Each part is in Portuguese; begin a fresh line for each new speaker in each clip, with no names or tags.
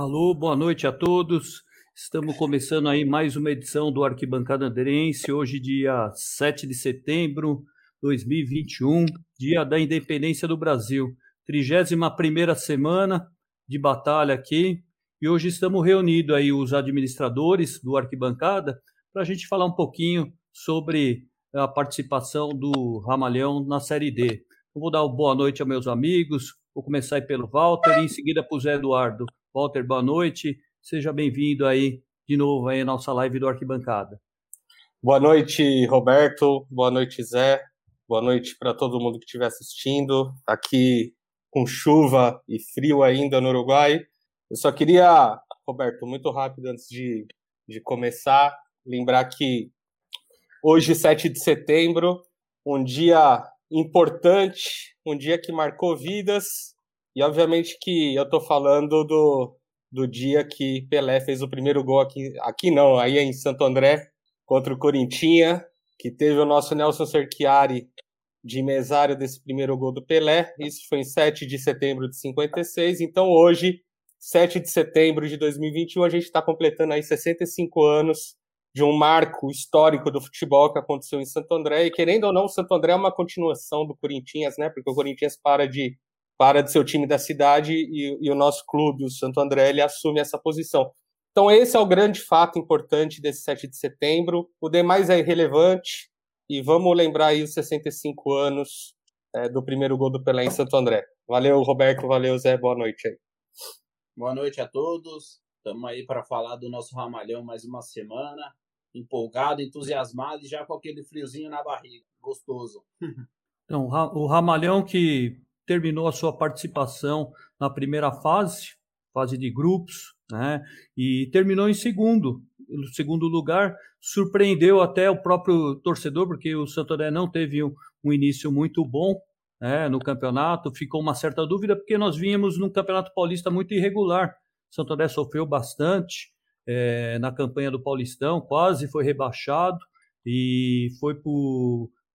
Alô, boa noite a todos. Estamos começando aí mais uma edição do Arquibancada Anderense, hoje dia 7 de setembro de 2021, dia da independência do Brasil. 31ª semana de batalha aqui, e hoje estamos reunidos aí os administradores do Arquibancada para a gente falar um pouquinho sobre a participação do Ramalhão na Série D. Eu vou dar uma boa noite aos meus amigos, vou começar aí pelo Walter e em seguida para o Zé Eduardo. Walter, boa noite, seja bem-vindo aí de novo aí à nossa live do Arquibancada.
Boa noite, Roberto, boa noite, Zé, boa noite para todo mundo que estiver assistindo, aqui com chuva e frio ainda no Uruguai. Eu só queria, Roberto, muito rápido antes de, de começar, lembrar que hoje, 7 de setembro, um dia importante, um dia que marcou vidas, e obviamente que eu estou falando do, do dia que Pelé fez o primeiro gol aqui, aqui não, aí em Santo André, contra o Corinthians, que teve o nosso Nelson Cerchiari de mesário desse primeiro gol do Pelé. Isso foi em 7 de setembro de 56. Então hoje, 7 de setembro de 2021, a gente está completando aí 65 anos de um marco histórico do futebol que aconteceu em Santo André. E querendo ou não, o Santo André é uma continuação do Corinthians, né? Porque o Corinthians para de para de ser o time da cidade e, e o nosso clube, o Santo André, ele assume essa posição. Então esse é o grande fato importante desse 7 de setembro. O demais é irrelevante e vamos lembrar aí os 65 anos é, do primeiro gol do Pelé em Santo André. Valeu, Roberto, valeu, Zé, boa noite aí.
Boa noite a todos. Estamos aí para falar do nosso ramalhão mais uma semana. Empolgado, entusiasmado e já com aquele friozinho na barriga. Gostoso.
Então, o Ramalhão que terminou a sua participação na primeira fase, fase de grupos, né? E terminou em segundo, no segundo lugar, surpreendeu até o próprio torcedor, porque o Santo André não teve um, um início muito bom né, no campeonato, ficou uma certa dúvida, porque nós vínhamos num campeonato paulista muito irregular. O Santo André sofreu bastante é, na campanha do Paulistão, quase foi rebaixado e foi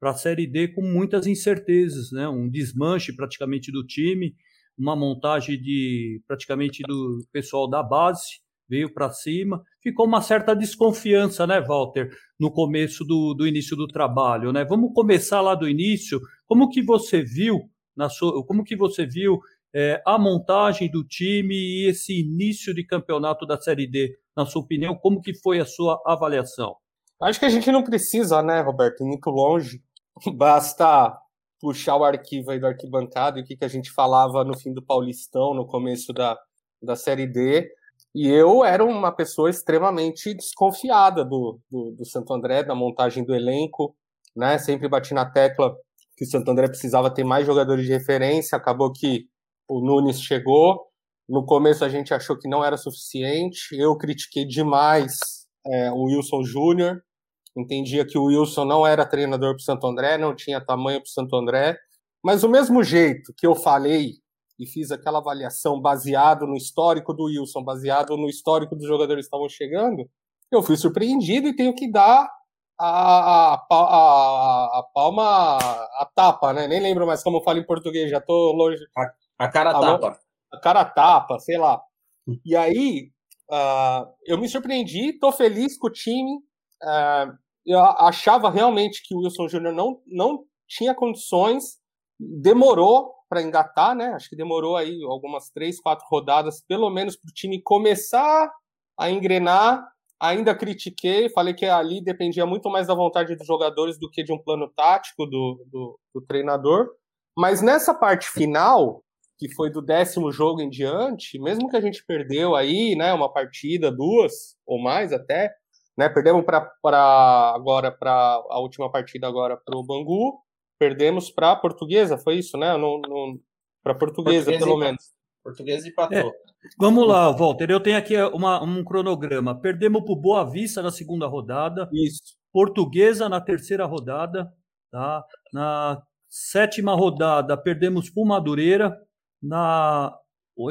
para a Série D com muitas incertezas, né? um desmanche praticamente do time, uma montagem de praticamente do pessoal da base, veio para cima, ficou uma certa desconfiança, né, Walter, no começo do, do início do trabalho, né? Vamos começar lá do início. Como que você viu na sua, como que você viu é, a montagem do time e esse início de campeonato da Série D, na sua opinião, como que foi a sua avaliação?
Acho que a gente não precisa, né, Roberto, ir muito longe. Basta puxar o arquivo aí do arquibancado e o que, que a gente falava no fim do Paulistão, no começo da, da Série D. E eu era uma pessoa extremamente desconfiada do, do, do, Santo André, da montagem do elenco, né? Sempre bati na tecla que o Santo André precisava ter mais jogadores de referência. Acabou que o Nunes chegou. No começo a gente achou que não era suficiente. Eu critiquei demais é, o Wilson Júnior. Entendia que o Wilson não era treinador para o Santo André, não tinha tamanho para o Santo André. Mas do mesmo jeito que eu falei e fiz aquela avaliação baseado no histórico do Wilson, baseado no histórico dos jogadores que estavam chegando, eu fui surpreendido e tenho que dar a, a, a, a palma, a tapa, né? Nem lembro mais como eu falo em português, já tô longe.
A, a cara a tapa.
A cara tapa, sei lá. E aí, uh, eu me surpreendi, tô feliz com o time. Uh, eu achava realmente que o Wilson Júnior não, não tinha condições, demorou para engatar, né? Acho que demorou aí algumas três, quatro rodadas, pelo menos para o time começar a engrenar. Ainda critiquei, falei que ali dependia muito mais da vontade dos jogadores do que de um plano tático do, do, do treinador. Mas nessa parte final, que foi do décimo jogo em diante, mesmo que a gente perdeu aí, né, uma partida, duas ou mais até, né, perdemos para agora para a última partida agora para o Bangu, perdemos para a portuguesa, foi isso, né? Para a portuguesa, portuguesa, pelo menos.
Portuguesa empatou. É,
vamos lá, Walter. Eu tenho aqui uma, um cronograma. Perdemos para o Boa Vista na segunda rodada.
Isso.
Portuguesa na terceira rodada. Tá? Na sétima rodada, perdemos para o Madureira. Na...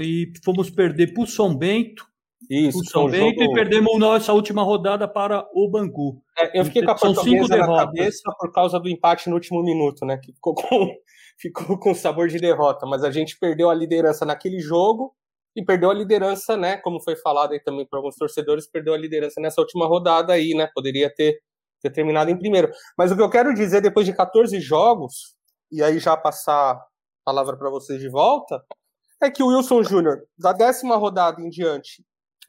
E fomos perder para o São Bento.
Isso,
o São Bento jogo... e perdemos nossa última rodada para o Bangu.
É, eu fiquei com a São cinco na derrotas. cabeça por causa do empate no último minuto, né? Que ficou com, ficou com sabor de derrota, mas a gente perdeu a liderança naquele jogo e perdeu a liderança, né? Como foi falado aí também para alguns torcedores, perdeu a liderança nessa última rodada aí, né? Poderia ter, ter terminado em primeiro. Mas o que eu quero dizer, depois de 14 jogos, e aí já passar a palavra para vocês de volta, é que o Wilson Júnior, da décima rodada em diante,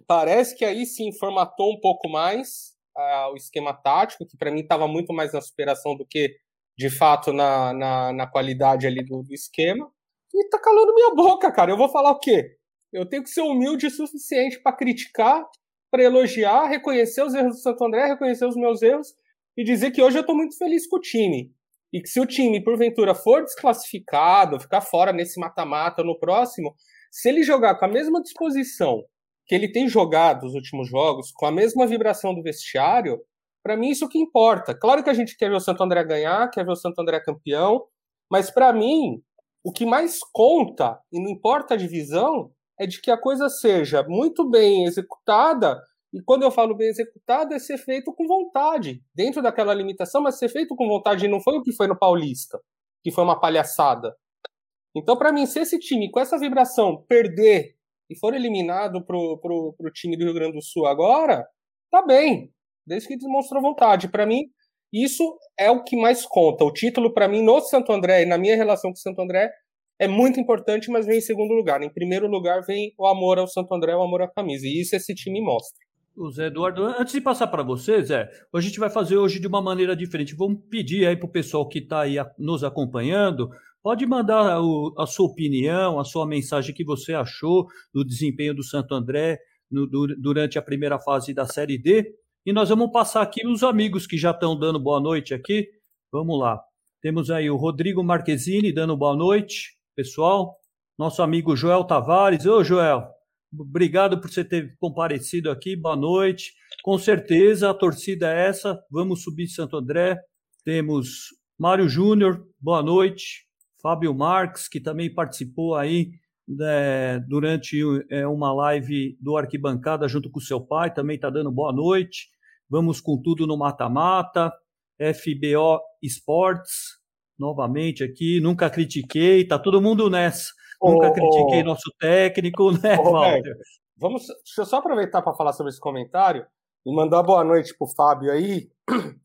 parece que aí sim formatou um pouco mais uh, o esquema tático, que para mim estava muito mais na superação do que de fato na, na, na qualidade ali do, do esquema. E tá calando minha boca, cara. Eu vou falar o quê? Eu tenho que ser humilde o suficiente para criticar, para elogiar, reconhecer os erros do Santo André, reconhecer os meus erros e dizer que hoje eu estou muito feliz com o time. E que se o time, porventura, for desclassificado, ficar fora nesse mata-mata no próximo, se ele jogar com a mesma disposição que ele tem jogado os últimos jogos, com a mesma vibração do vestiário, para mim isso que importa. Claro que a gente quer ver o Santo André ganhar, quer ver o Santo André campeão, mas para mim o que mais conta, e não importa a divisão, é de que a coisa seja muito bem executada, e quando eu falo bem executada, é ser feito com vontade, dentro daquela limitação, mas ser feito com vontade, e não foi o que foi no Paulista, que foi uma palhaçada. Então, para mim, se esse time, com essa vibração, perder e for eliminado pro, pro, pro time do Rio Grande do Sul agora, tá bem, desde que demonstrou vontade. Para mim, isso é o que mais conta. O título, para mim, no Santo André e na minha relação com o Santo André, é muito importante, mas vem em segundo lugar. Em primeiro lugar vem o amor ao Santo André, o amor à camisa. E isso esse time mostra.
O Zé Eduardo, antes de passar para você, Zé, a gente vai fazer hoje de uma maneira diferente. Vamos pedir aí para o pessoal que está aí nos acompanhando, pode mandar o, a sua opinião, a sua mensagem que você achou do desempenho do Santo André no, durante a primeira fase da Série D. E nós vamos passar aqui os amigos que já estão dando boa noite aqui. Vamos lá. Temos aí o Rodrigo Marquezine dando boa noite pessoal. Nosso amigo Joel Tavares. Ô, Joel, obrigado por você ter comparecido aqui. Boa noite. Com certeza a torcida é essa. Vamos subir Santo André. Temos Mário Júnior, boa noite. Fábio Marques, que também participou aí né, durante é, uma live do Arquibancada junto com seu pai, também está dando boa noite. Vamos com tudo no mata-mata. FBO Esportes, novamente aqui, nunca critiquei, tá todo mundo nessa. Oh, nunca critiquei oh, nosso técnico, né, oh, Walter?
Vamos, deixa eu só aproveitar para falar sobre esse comentário e mandar boa noite pro Fábio aí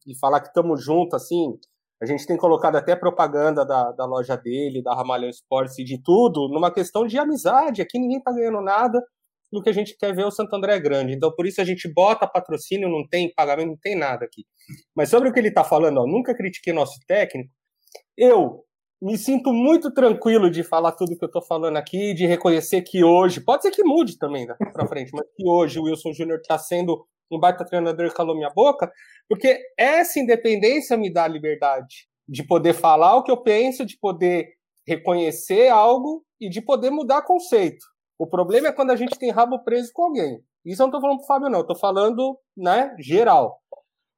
e falar que estamos juntos, assim. A gente tem colocado até propaganda da, da loja dele, da Ramalhão Esportes e de tudo, numa questão de amizade. Aqui ninguém tá ganhando nada do que a gente quer ver o Santo André grande. Então, por isso a gente bota patrocínio, não tem pagamento, não tem nada aqui. Mas sobre o que ele tá falando, ó, nunca critiquei nosso técnico, eu me sinto muito tranquilo de falar tudo que eu estou falando aqui, de reconhecer que hoje, pode ser que mude também daqui para frente, mas que hoje o Wilson Júnior está sendo um baita treinador e calou minha boca, porque essa independência me dá liberdade de poder falar o que eu penso, de poder reconhecer algo e de poder mudar conceito. O problema é quando a gente tem rabo preso com alguém. Isso eu não estou falando para o Fábio, não, estou falando né, geral.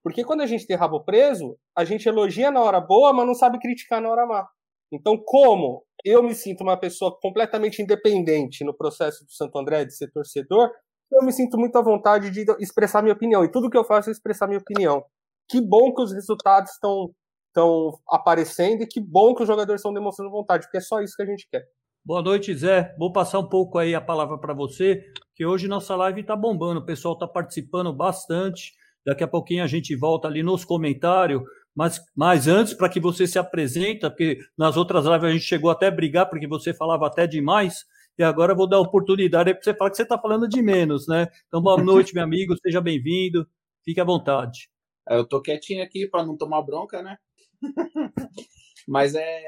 Porque quando a gente tem rabo preso, a gente elogia na hora boa, mas não sabe criticar na hora má. Então, como eu me sinto uma pessoa completamente independente no processo do Santo André de ser torcedor, eu me sinto muito à vontade de expressar minha opinião. E tudo que eu faço é expressar minha opinião. Que bom que os resultados estão estão aparecendo e que bom que os jogadores estão demonstrando vontade, porque é só isso que a gente quer.
Boa noite, Zé. Vou passar um pouco aí a palavra para você, que hoje nossa live está bombando, o pessoal está participando bastante. Daqui a pouquinho a gente volta ali nos comentários. Mas, mas antes, para que você se apresenta, porque nas outras lives a gente chegou até a brigar, porque você falava até demais, e agora eu vou dar a oportunidade para você falar que você está falando de menos, né? Então, boa noite, meu amigo, seja bem-vindo, fique à vontade.
É, eu tô quietinho aqui para não tomar bronca, né? mas é.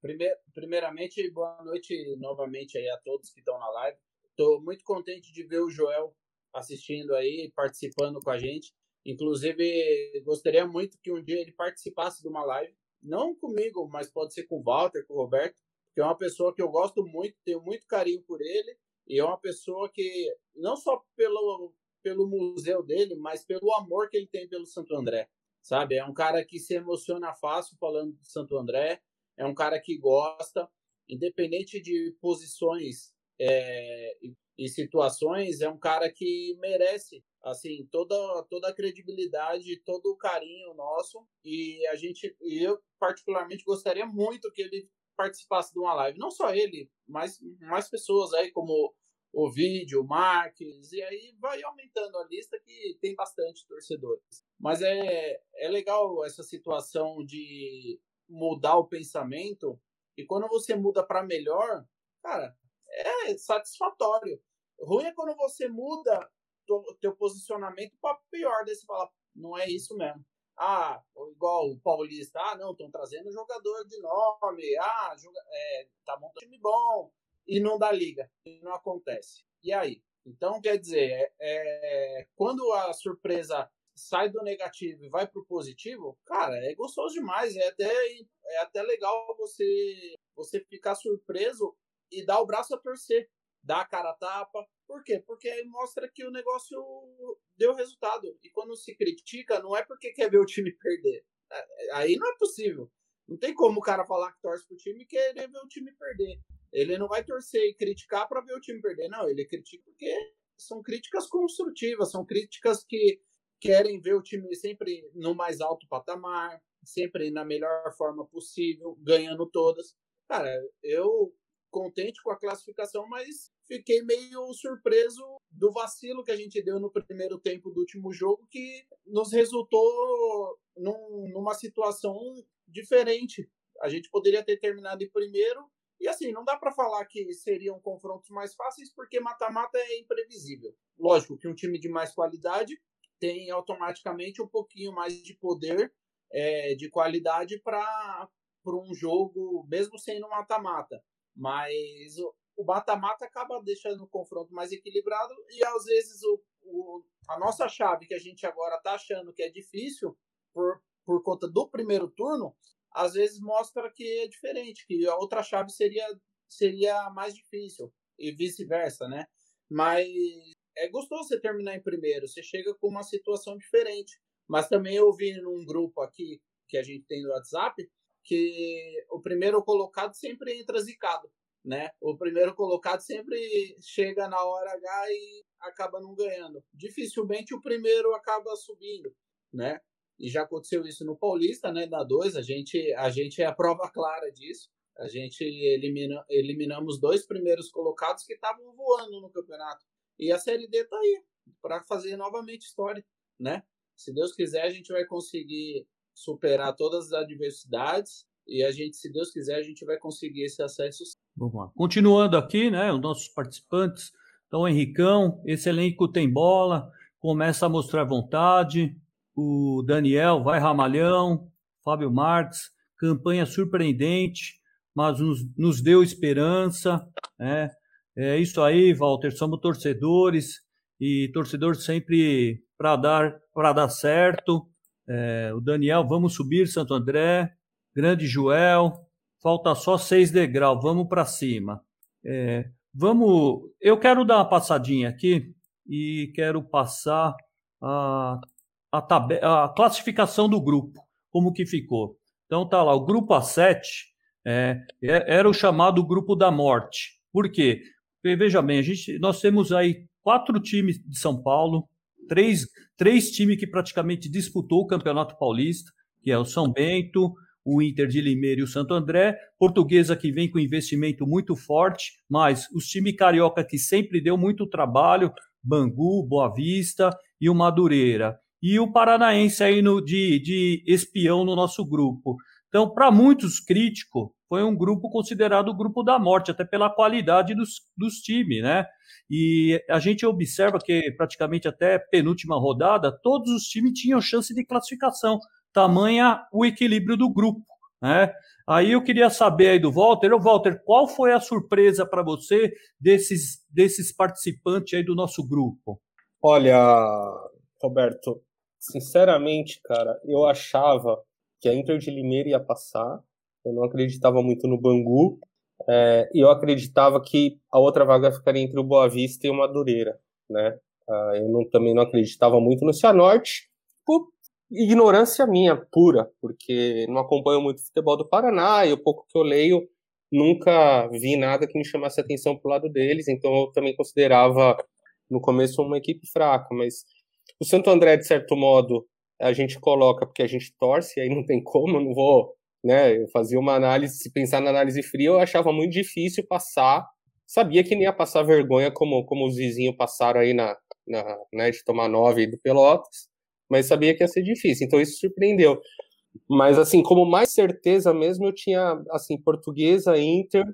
Primeir, primeiramente, boa noite novamente aí a todos que estão na live. Estou muito contente de ver o Joel assistindo aí, participando com a gente. Inclusive, gostaria muito que um dia ele participasse de uma live, não comigo, mas pode ser com o Walter, com o Roberto, que é uma pessoa que eu gosto muito, tenho muito carinho por ele, e é uma pessoa que, não só pelo, pelo museu dele, mas pelo amor que ele tem pelo Santo André, sabe? É um cara que se emociona fácil falando de Santo André, é um cara que gosta, independente de posições é, e situações, é um cara que merece assim toda toda a credibilidade, todo o carinho nosso. E a gente eu particularmente gostaria muito que ele participasse de uma live, não só ele, mas mais pessoas aí como o vídeo, o Marques, e aí vai aumentando a lista que tem bastante torcedores. Mas é, é legal essa situação de mudar o pensamento, e quando você muda para melhor, cara, é satisfatório. Ruim é quando você muda o teu posicionamento para pior, daí você fala, não é isso mesmo. Ah, igual o Paulista, ah, não, estão trazendo jogador de nome, ah, joga, é, tá montando time bom, e não dá liga, e não acontece. E aí? Então, quer dizer, é, é, quando a surpresa sai do negativo e vai para o positivo, cara, é gostoso demais, é até, é até legal você, você ficar surpreso e dar o braço a torcer, dar a cara a tapa, por quê? Porque aí mostra que o negócio deu resultado. E quando se critica, não é porque quer ver o time perder. É, aí não é possível. Não tem como o cara falar que torce pro time e querer ver o time perder. Ele não vai torcer e criticar para ver o time perder. Não, ele critica porque são críticas construtivas, são críticas que querem ver o time sempre no mais alto patamar, sempre na melhor forma possível, ganhando todas. Cara, eu contente com a classificação, mas fiquei meio surpreso do vacilo que a gente deu no primeiro tempo do último jogo, que nos resultou num, numa situação diferente. A gente poderia ter terminado em primeiro, e assim, não dá para falar que seriam confrontos mais fáceis, porque mata-mata é imprevisível. Lógico que um time de mais qualidade tem automaticamente um pouquinho mais de poder, é, de qualidade para um jogo, mesmo sendo mata-mata. Mas o mata-mata acaba deixando o confronto mais equilibrado e às vezes o, o, a nossa chave que a gente agora está achando que é difícil por, por conta do primeiro turno, às vezes mostra que é diferente, que a outra chave seria, seria mais difícil e vice-versa, né? Mas é gostoso você terminar em primeiro, você chega com uma situação diferente. Mas também eu vi num grupo aqui que a gente tem no WhatsApp que o primeiro colocado sempre entra zicado né? O primeiro colocado sempre chega na hora H e acaba não ganhando. Dificilmente o primeiro acaba subindo, né? E já aconteceu isso no Paulista, né? Da 2, a gente, a gente é a prova clara disso. A gente elimina, eliminamos dois primeiros colocados que estavam voando no campeonato. E a Série D tá aí para fazer novamente história, né? Se Deus quiser, a gente vai conseguir superar todas as adversidades e a gente, se Deus quiser, a gente vai conseguir esse acesso.
Vamos lá. Continuando aqui, né, os nossos participantes. Então, Henricão, esse elenco tem bola, começa a mostrar vontade. O Daniel vai ramalhão. Fábio Marques, campanha surpreendente, mas nos, nos deu esperança. Né? É isso aí, Walter. Somos torcedores e torcedor sempre para dar, dar certo. É, o Daniel, vamos subir, Santo André. Grande Joel, falta só seis degraus, vamos para cima. É, vamos, eu quero dar uma passadinha aqui e quero passar a, a, tab a classificação do grupo, como que ficou. Então tá lá, o grupo A7 é, é, era o chamado grupo da morte. Por quê? Porque, veja bem, a gente, nós temos aí quatro times de São Paulo, três, três times que praticamente disputou o Campeonato Paulista, que é o São Bento, o Inter de Limeira e o Santo André. Portuguesa que vem com investimento muito forte, mas os times carioca que sempre deu muito trabalho, Bangu, Boa Vista e o Madureira. E o Paranaense aí no, de, de espião no nosso grupo. Então, para muitos críticos, foi um grupo considerado o grupo da morte, até pela qualidade dos, dos times, né? E a gente observa que praticamente até penúltima rodada, todos os times tinham chance de classificação tamanha o equilíbrio do grupo. Né? Aí eu queria saber aí do Walter, Ô, Walter, qual foi a surpresa para você desses, desses participantes aí do nosso grupo?
Olha, Roberto, sinceramente, cara, eu achava que a Inter de Limeira ia passar, eu não acreditava muito no Bangu, é, e eu acreditava que a outra vaga ficaria entre o Boa Vista e o Madureira, né? Ah, eu não, também não acreditava muito no Cianorte, por ignorância minha pura, porque não acompanho muito o futebol do Paraná e o pouco que eu leio nunca vi nada que me chamasse atenção pro lado deles, então eu também considerava no começo uma equipe fraca, mas o Santo André, de certo modo, a gente coloca porque a gente torce, aí não tem como, eu não vou, né, eu fazia uma análise, se pensar na análise fria, eu achava muito difícil passar sabia que nem ia passar vergonha como, como os vizinhos passaram aí na, na né, de tomar nove do Pelotas, mas sabia que ia ser difícil, então isso surpreendeu. Mas assim, como mais certeza mesmo, eu tinha assim Portuguesa, Inter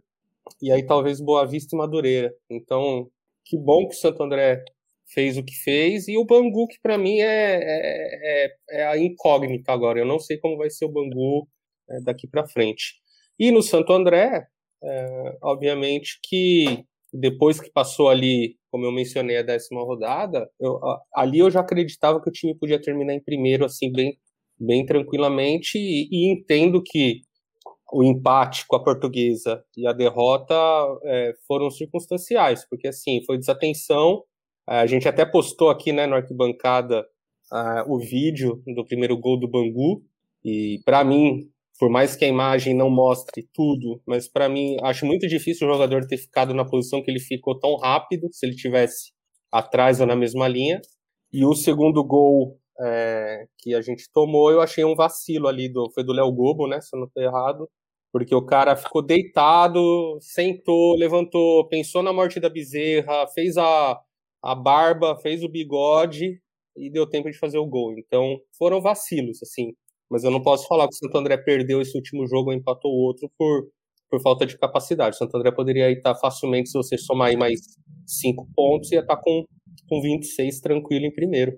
e aí talvez Boa Vista e Madureira. Então, que bom que o Santo André fez o que fez e o Bangu que para mim é, é, é, é, a incógnita agora. Eu não sei como vai ser o Bangu é, daqui para frente. E no Santo André, é, obviamente que depois que passou ali, como eu mencionei, a décima rodada, eu, ali eu já acreditava que o time podia terminar em primeiro, assim, bem, bem tranquilamente, e, e entendo que o empate com a portuguesa e a derrota é, foram circunstanciais, porque assim, foi desatenção. A gente até postou aqui né, no arquibancada uh, o vídeo do primeiro gol do Bangu, e para mim por mais que a imagem não mostre tudo, mas para mim acho muito difícil o jogador ter ficado na posição que ele ficou tão rápido, se ele tivesse atrás ou na mesma linha. E o segundo gol é, que a gente tomou, eu achei um vacilo ali, do, foi do Léo Gobo, né, se eu não estou errado, porque o cara ficou deitado, sentou, levantou, pensou na morte da bezerra, fez a, a barba, fez o bigode e deu tempo de fazer o gol. Então foram vacilos, assim mas eu não posso falar que o Santo André perdeu esse último jogo ou empatou o outro por, por falta de capacidade. O Santo André poderia estar facilmente, se você somar aí mais cinco pontos, ia estar com, com 26 tranquilo em primeiro.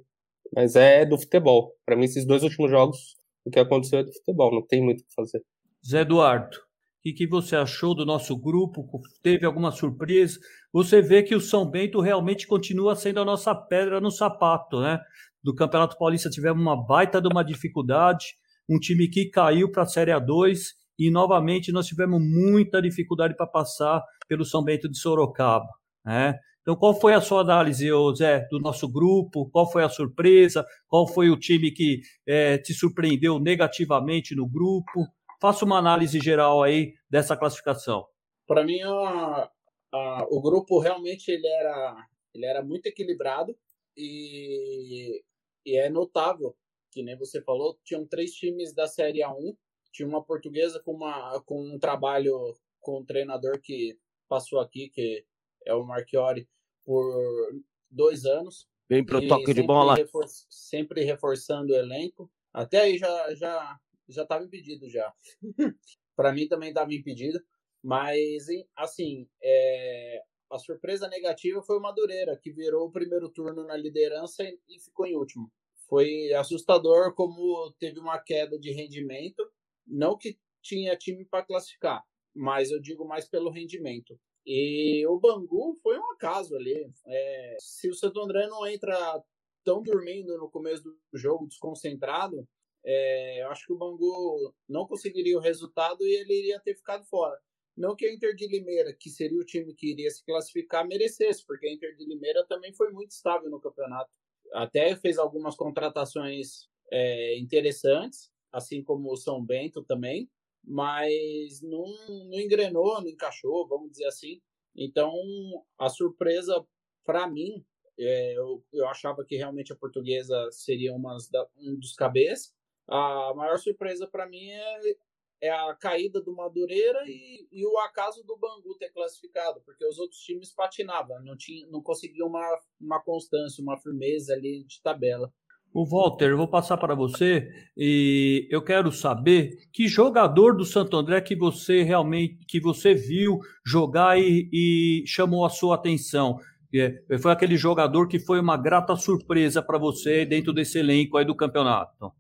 Mas é do futebol. Para mim, esses dois últimos jogos, o que aconteceu é do futebol, não tem muito o que fazer.
Zé Eduardo, o que você achou do nosso grupo? Teve alguma surpresa? Você vê que o São Bento realmente continua sendo a nossa pedra no sapato, né? Do Campeonato Paulista tivemos uma baita de uma dificuldade um time que caiu para a Série A2 e novamente nós tivemos muita dificuldade para passar pelo São Bento de Sorocaba. Né? Então, qual foi a sua análise, Zé, do nosso grupo? Qual foi a surpresa? Qual foi o time que é, te surpreendeu negativamente no grupo? Faça uma análise geral aí dessa classificação.
Para mim, a, a, o grupo realmente ele era, ele era muito equilibrado e, e é notável que nem você falou, tinham três times da Série A1, tinha uma portuguesa com, uma, com um trabalho com um treinador que passou aqui, que é o Marchiori, por dois anos.
Bem pro toque de bola.
Refor sempre reforçando o elenco. Até aí já já já estava impedido já. Para mim também estava impedido. Mas, assim, é... a surpresa negativa foi o Madureira, que virou o primeiro turno na liderança e ficou em último foi assustador como teve uma queda de rendimento. Não que tinha time para classificar, mas eu digo mais pelo rendimento. E o Bangu foi um acaso ali. É, se o Santo André não entra tão dormindo no começo do jogo, desconcentrado, é, eu acho que o Bangu não conseguiria o resultado e ele iria ter ficado fora. Não que a Inter de Limeira, que seria o time que iria se classificar, merecesse, porque a Inter de Limeira também foi muito estável no campeonato até fez algumas contratações é, interessantes, assim como o São Bento também, mas não, não engrenou, não encaixou, vamos dizer assim. Então, a surpresa para mim, é, eu, eu achava que realmente a portuguesa seria uma, um dos cabeças. A maior surpresa para mim é, é a caída do Madureira e, e, o acaso do Bangu ter classificado, porque os outros times patinavam, não, tinha, não conseguiam uma, uma constância, uma firmeza ali de tabela.
O Walter, eu vou passar para você e eu quero saber que jogador do Santo André que você realmente que você viu jogar e, e chamou a sua atenção. É, foi aquele jogador que foi uma grata surpresa para você dentro desse elenco aí do campeonato.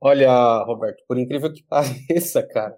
Olha, Roberto, por incrível que pareça, cara,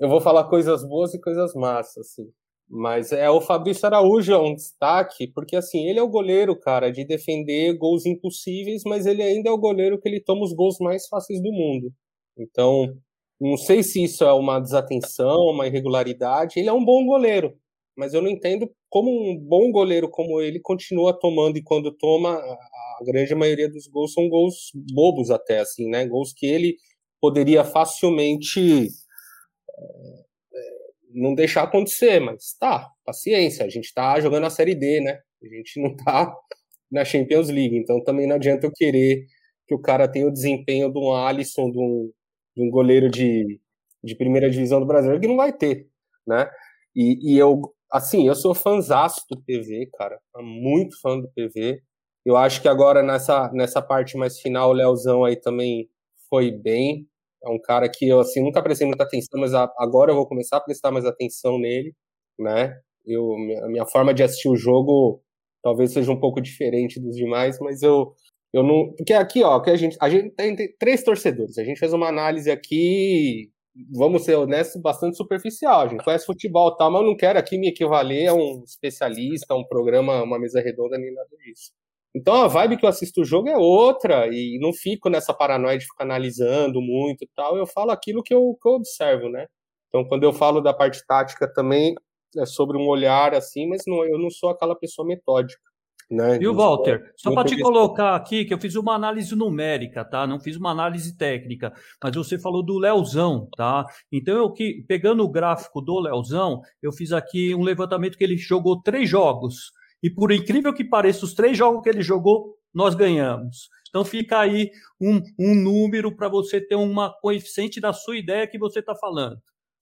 eu vou falar coisas boas e coisas massas, assim. Mas é o Fabrício Araújo é um destaque, porque assim, ele é o goleiro, cara, de defender gols impossíveis, mas ele ainda é o goleiro que ele toma os gols mais fáceis do mundo. Então, não sei se isso é uma desatenção, uma irregularidade. Ele é um bom goleiro, mas eu não entendo como um bom goleiro como ele continua tomando e quando toma a grande maioria dos gols são gols bobos até, assim, né? Gols que ele poderia facilmente é, não deixar acontecer, mas tá, paciência, a gente tá jogando a Série D, né? A gente não tá na Champions League, então também não adianta eu querer que o cara tenha o desempenho de um Alisson, de um, de um goleiro de, de primeira divisão do Brasil, que não vai ter, né? E, e eu assim, eu sou fãzaço do PV, cara. Muito fã do PV. Eu acho que agora nessa, nessa parte mais final, o Leozão aí também foi bem. É um cara que eu assim nunca prestei muita atenção, mas agora eu vou começar a prestar mais atenção nele, né? Eu, a minha forma de assistir o jogo talvez seja um pouco diferente dos demais, mas eu eu não, porque aqui, ó, que a gente a gente tem, tem três torcedores. A gente fez uma análise aqui, vamos ser honestos, bastante superficial. A gente conhece futebol, tal, mas eu não quero aqui me equivaler a um especialista, a um programa, uma mesa redonda nem nada disso. Então a vibe que eu assisto o jogo é outra e não fico nessa paranoia de ficar analisando muito e tal. Eu falo aquilo que eu, que eu observo, né? Então quando eu falo da parte tática também é sobre um olhar assim, mas não, eu não sou aquela pessoa metódica. Né?
Viu, Walter? Só para te colocar aqui, que eu fiz uma análise numérica, tá? Não fiz uma análise técnica, mas você falou do Leozão, tá? Então, eu que, pegando o gráfico do Leozão, eu fiz aqui um levantamento que ele jogou três jogos. E por incrível que pareça, os três jogos que ele jogou, nós ganhamos. Então fica aí um, um número para você ter uma coeficiente da sua ideia que você está falando.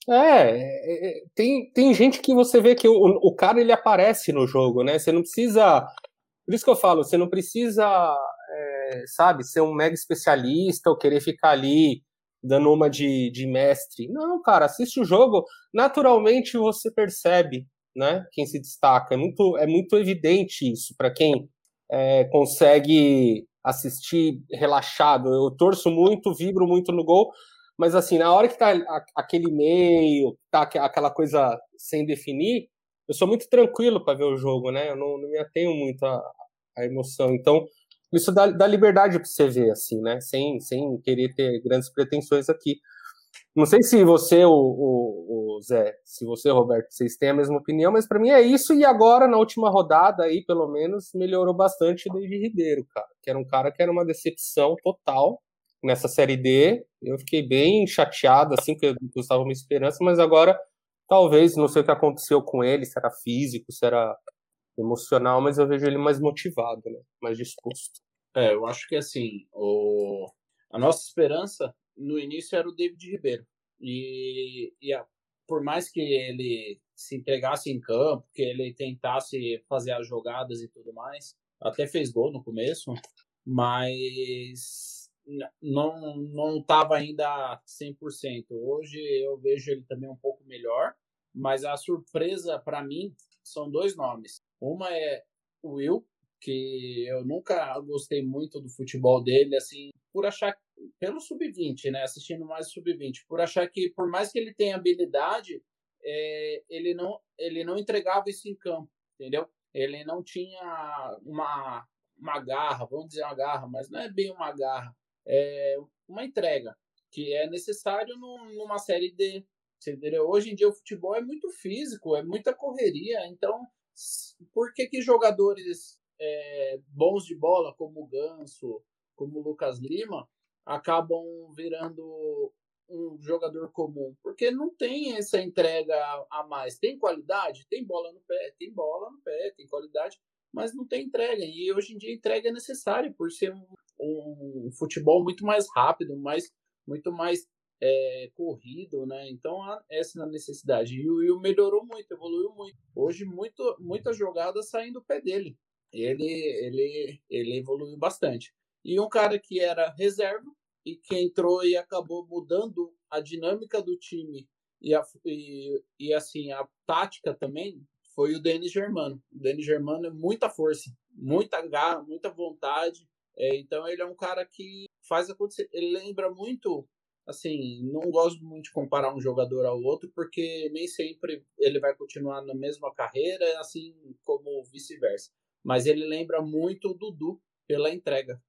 É, é, é, tem, tem gente que você vê que o, o cara ele aparece no jogo, né? Você não precisa. Por isso que eu falo, você não precisa, é, sabe, ser um mega especialista ou querer ficar ali dando uma de, de mestre. Não, cara, assiste o jogo, naturalmente você percebe né? Quem se destaca. É muito, é muito evidente isso para quem é, consegue assistir relaxado. Eu torço muito, vibro muito no gol, mas assim, na hora que tá aquele meio, tá aquela coisa sem definir, eu sou muito tranquilo para ver o jogo, né? Eu não, não me atenho muito à, à emoção. Então, isso dá, dá liberdade para você ver, assim, né? Sem, sem querer ter grandes pretensões aqui. Não sei se você, o, o, o, Zé, se você, Roberto, vocês têm a mesma opinião, mas para mim é isso. E agora, na última rodada, aí, pelo menos, melhorou bastante o David Ribeiro, cara. Que era um cara que era uma decepção total nessa Série D. Eu fiquei bem chateado, assim, porque eu estava uma esperança, mas agora, talvez, não sei o que aconteceu com ele, se era físico, se era emocional, mas eu vejo ele mais motivado, né? Mais disposto.
É, eu acho que, assim, o... a nossa esperança no início era o David Ribeiro. E, e a, por mais que ele se entregasse em campo, que ele tentasse fazer as jogadas e tudo mais, até fez gol no começo, mas não não estava ainda 100%. Hoje eu vejo ele também um pouco melhor, mas a surpresa para mim são dois nomes. Uma é o Will, que eu nunca gostei muito do futebol dele, assim, por achar pelo sub-20, né? Assistindo mais sub-20, por achar que por mais que ele tenha habilidade, é, ele não ele não entregava isso em campo, entendeu? Ele não tinha uma uma garra, vamos dizer uma garra, mas não é bem uma garra, é uma entrega que é necessário no, numa série D. Entendeu? Hoje em dia o futebol é muito físico, é muita correria, então por que que jogadores é, bons de bola como o Ganso, como o Lucas Lima, acabam virando um jogador comum, porque não tem essa entrega a mais. Tem qualidade? Tem bola no pé, tem bola no pé, tem qualidade, mas não tem entrega. E hoje em dia entrega é necessária por ser um, um futebol muito mais rápido, mais, muito mais é, corrido, né? Então essa é a necessidade. E o Will melhorou muito, evoluiu muito. Hoje muito, muitas jogadas saem do pé dele. Ele, ele, ele evoluiu bastante. E um cara que era reserva e que entrou e acabou mudando a dinâmica do time e, a, e, e assim, a tática também foi o Denis Germano. O Denis Germano é muita força, muita garra, muita vontade. É, então ele é um cara que faz acontecer. Ele lembra muito, assim, não gosto muito de comparar um jogador ao outro, porque nem sempre ele vai continuar na mesma carreira, assim como vice-versa. Mas ele lembra muito o Dudu pela entrega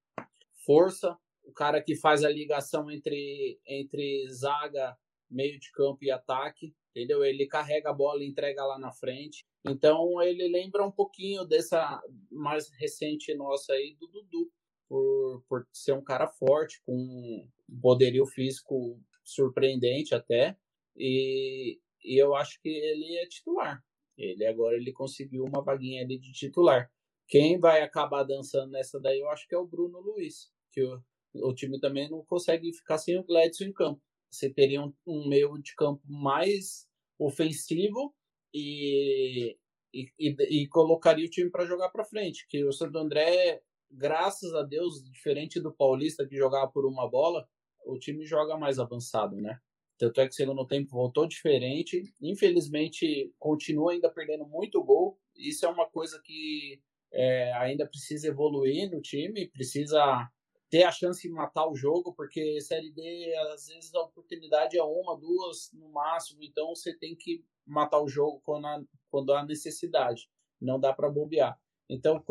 força, o cara que faz a ligação entre, entre zaga, meio de campo e ataque, entendeu? Ele carrega a bola e entrega lá na frente. Então ele lembra um pouquinho dessa mais recente nossa aí do Dudu, por, por ser um cara forte, com um poderio físico surpreendente até. E, e eu acho que ele é titular. Ele agora ele conseguiu uma vaguinha ali de titular. Quem vai acabar dançando nessa daí, eu acho que é o Bruno Luiz que o, o time também não consegue ficar sem o Gladson em campo. Você teria um, um meio de campo mais ofensivo e, e, e, e colocaria o time para jogar para frente. Que o Santo André, graças a Deus, diferente do Paulista que jogava por uma bola, o time joga mais avançado, né? Tanto é que o segundo tempo voltou diferente. Infelizmente, continua ainda perdendo muito gol. Isso é uma coisa que é, ainda precisa evoluir no time, precisa ter a chance de matar o jogo, porque Série D, às vezes, a oportunidade é uma, duas no máximo. Então, você tem que matar o jogo quando há, quando há necessidade. Não dá para bobear. Então,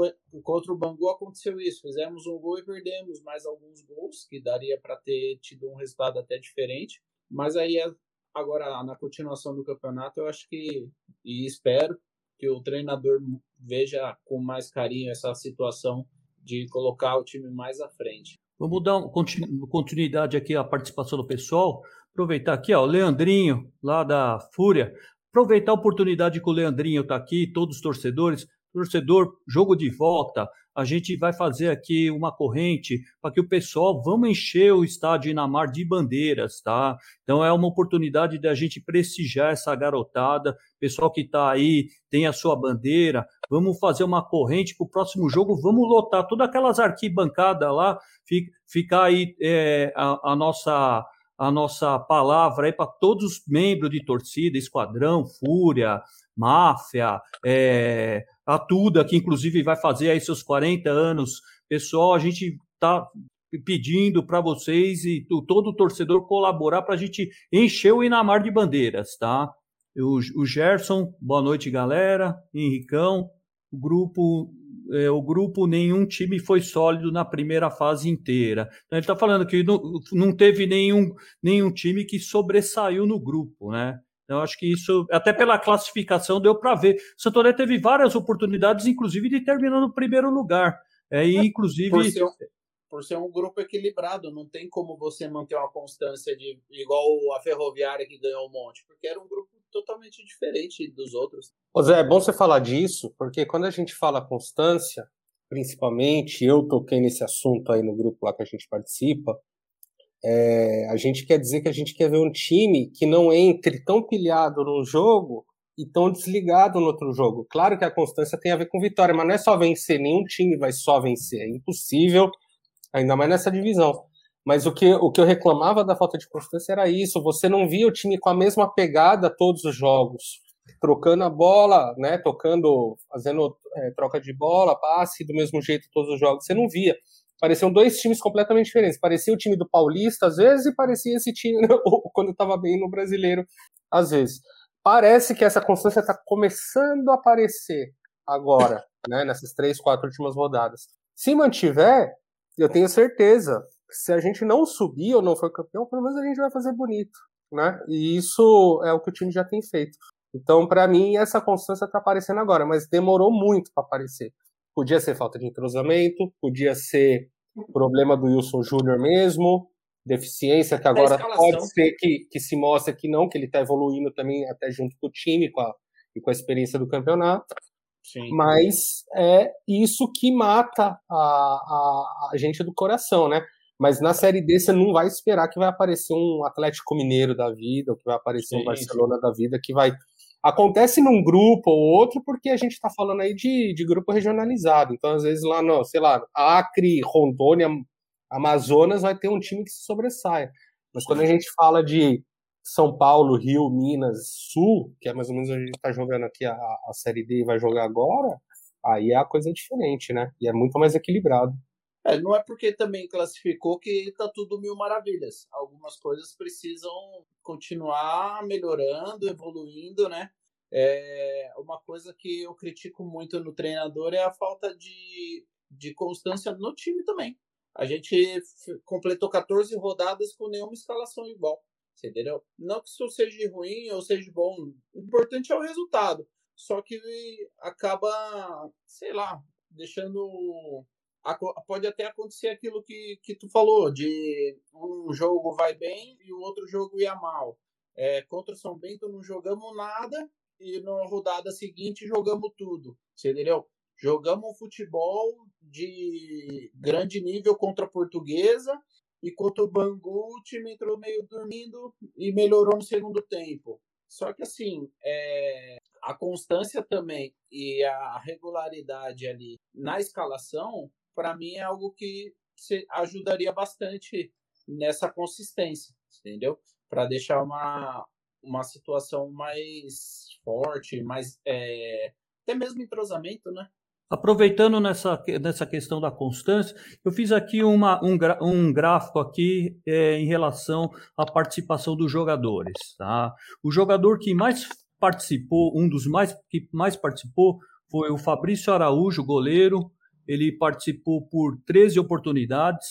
contra o Bangu aconteceu isso. Fizemos um gol e perdemos mais alguns gols, que daria para ter tido um resultado até diferente. Mas aí, agora, na continuação do campeonato, eu acho que, e espero, que o treinador veja com mais carinho essa situação de colocar o time mais à frente.
Vamos dar continuidade aqui à participação do pessoal. Aproveitar aqui, ó, o Leandrinho, lá da Fúria. Aproveitar a oportunidade que o Leandrinho está aqui, todos os torcedores. Torcedor, jogo de volta, a gente vai fazer aqui uma corrente para que o pessoal vamos encher o estádio Inamar de bandeiras, tá? Então é uma oportunidade da gente prestigiar essa garotada, pessoal que está aí tem a sua bandeira, vamos fazer uma corrente para o próximo jogo, vamos lotar todas aquelas arquibancadas lá, fica, ficar aí é, a, a nossa a nossa palavra aí para todos os membros de torcida, Esquadrão, Fúria, Máfia, é, a Tuda, que inclusive vai fazer aí seus 40 anos. Pessoal, a gente está pedindo para vocês e todo o torcedor colaborar para a gente encher o Inamar de bandeiras, tá? O, o Gerson, boa noite, galera. Henricão, o grupo, é, o grupo, nenhum time foi sólido na primeira fase inteira. Então, ele está falando que não, não teve nenhum, nenhum time que sobressaiu no grupo, né? Eu acho que isso, até pela classificação, deu para ver. O Santoré teve várias oportunidades, inclusive de terminar no primeiro lugar. É, e, inclusive.
Por ser, um, por ser, um, grupo equilibrado, não tem como você manter uma constância de igual a Ferroviária que ganhou um monte, porque era um grupo totalmente diferente dos outros.
Ô Zé, é bom você falar disso, porque quando a gente fala constância, principalmente, eu toquei nesse assunto aí no grupo lá que a gente participa, é, a gente quer dizer que a gente quer ver um time que não entre tão pilhado num jogo e tão desligado no outro jogo. Claro que a constância tem a ver com vitória, mas não é só vencer, nenhum time vai só vencer, é impossível, ainda mais nessa divisão. Mas o que, o que eu reclamava da falta de constância era isso, você não via o time com a mesma pegada todos os jogos, trocando a bola, né, tocando, fazendo é, troca de bola, passe do mesmo jeito todos os jogos, você não via pareciam dois times completamente diferentes. Parecia o time do Paulista, às vezes, e parecia esse time quando estava bem no brasileiro, às vezes. Parece que essa constância está começando a aparecer agora, né, nessas três, quatro últimas rodadas. Se mantiver, eu tenho certeza, se a gente não subir ou não for campeão, pelo menos a gente vai fazer bonito, né? E isso é o que o time já tem feito. Então, para mim, essa constância está aparecendo agora, mas demorou muito para aparecer. Podia ser falta de entrosamento, podia ser problema do Wilson Júnior mesmo, deficiência que agora pode ser que, que se mostre que não, que ele está evoluindo também até junto com o time com a, e com a experiência do campeonato. Sim. Mas é isso que mata a, a, a gente do coração, né? Mas na Série D você não vai esperar que vai aparecer um Atlético Mineiro da vida, ou que vai aparecer sim, um Barcelona sim. da vida, que vai Acontece num grupo ou outro porque a gente está falando aí de, de grupo regionalizado. Então, às vezes, lá no, sei lá, Acre, Rondônia, Amazonas vai ter um time que se sobressaia. Mas quando a gente fala de São Paulo, Rio, Minas, Sul, que é mais ou menos a gente está jogando aqui a, a Série D e vai jogar agora, aí é a coisa diferente, né? E é muito mais equilibrado.
É, não é porque também classificou que tá tudo mil maravilhas. Algumas coisas precisam continuar melhorando, evoluindo, né? É, uma coisa que eu critico muito no treinador é a falta de, de constância no time também. A gente completou 14 rodadas com nenhuma escalação igual. Entendeu? Não que isso seja ruim ou seja bom. O importante é o resultado. Só que acaba, sei lá, deixando pode até acontecer aquilo que, que tu falou, de um jogo vai bem e o outro jogo ia mal. É, contra o São Bento não jogamos nada e na rodada seguinte jogamos tudo. Entendeu? Jogamos futebol de grande nível contra a Portuguesa e contra o Bangu o time entrou meio dormindo e melhorou no segundo tempo. Só que assim, é, a constância também e a regularidade ali na escalação, para mim é algo que ajudaria bastante nessa consistência, entendeu? Para deixar uma, uma situação mais forte, mais é, até mesmo entrosamento, né?
Aproveitando nessa, nessa questão da constância, eu fiz aqui uma, um, um gráfico aqui é, em relação à participação dos jogadores. Tá? O jogador que mais participou, um dos mais que mais participou, foi o Fabrício Araújo, goleiro. Ele participou por 13 oportunidades.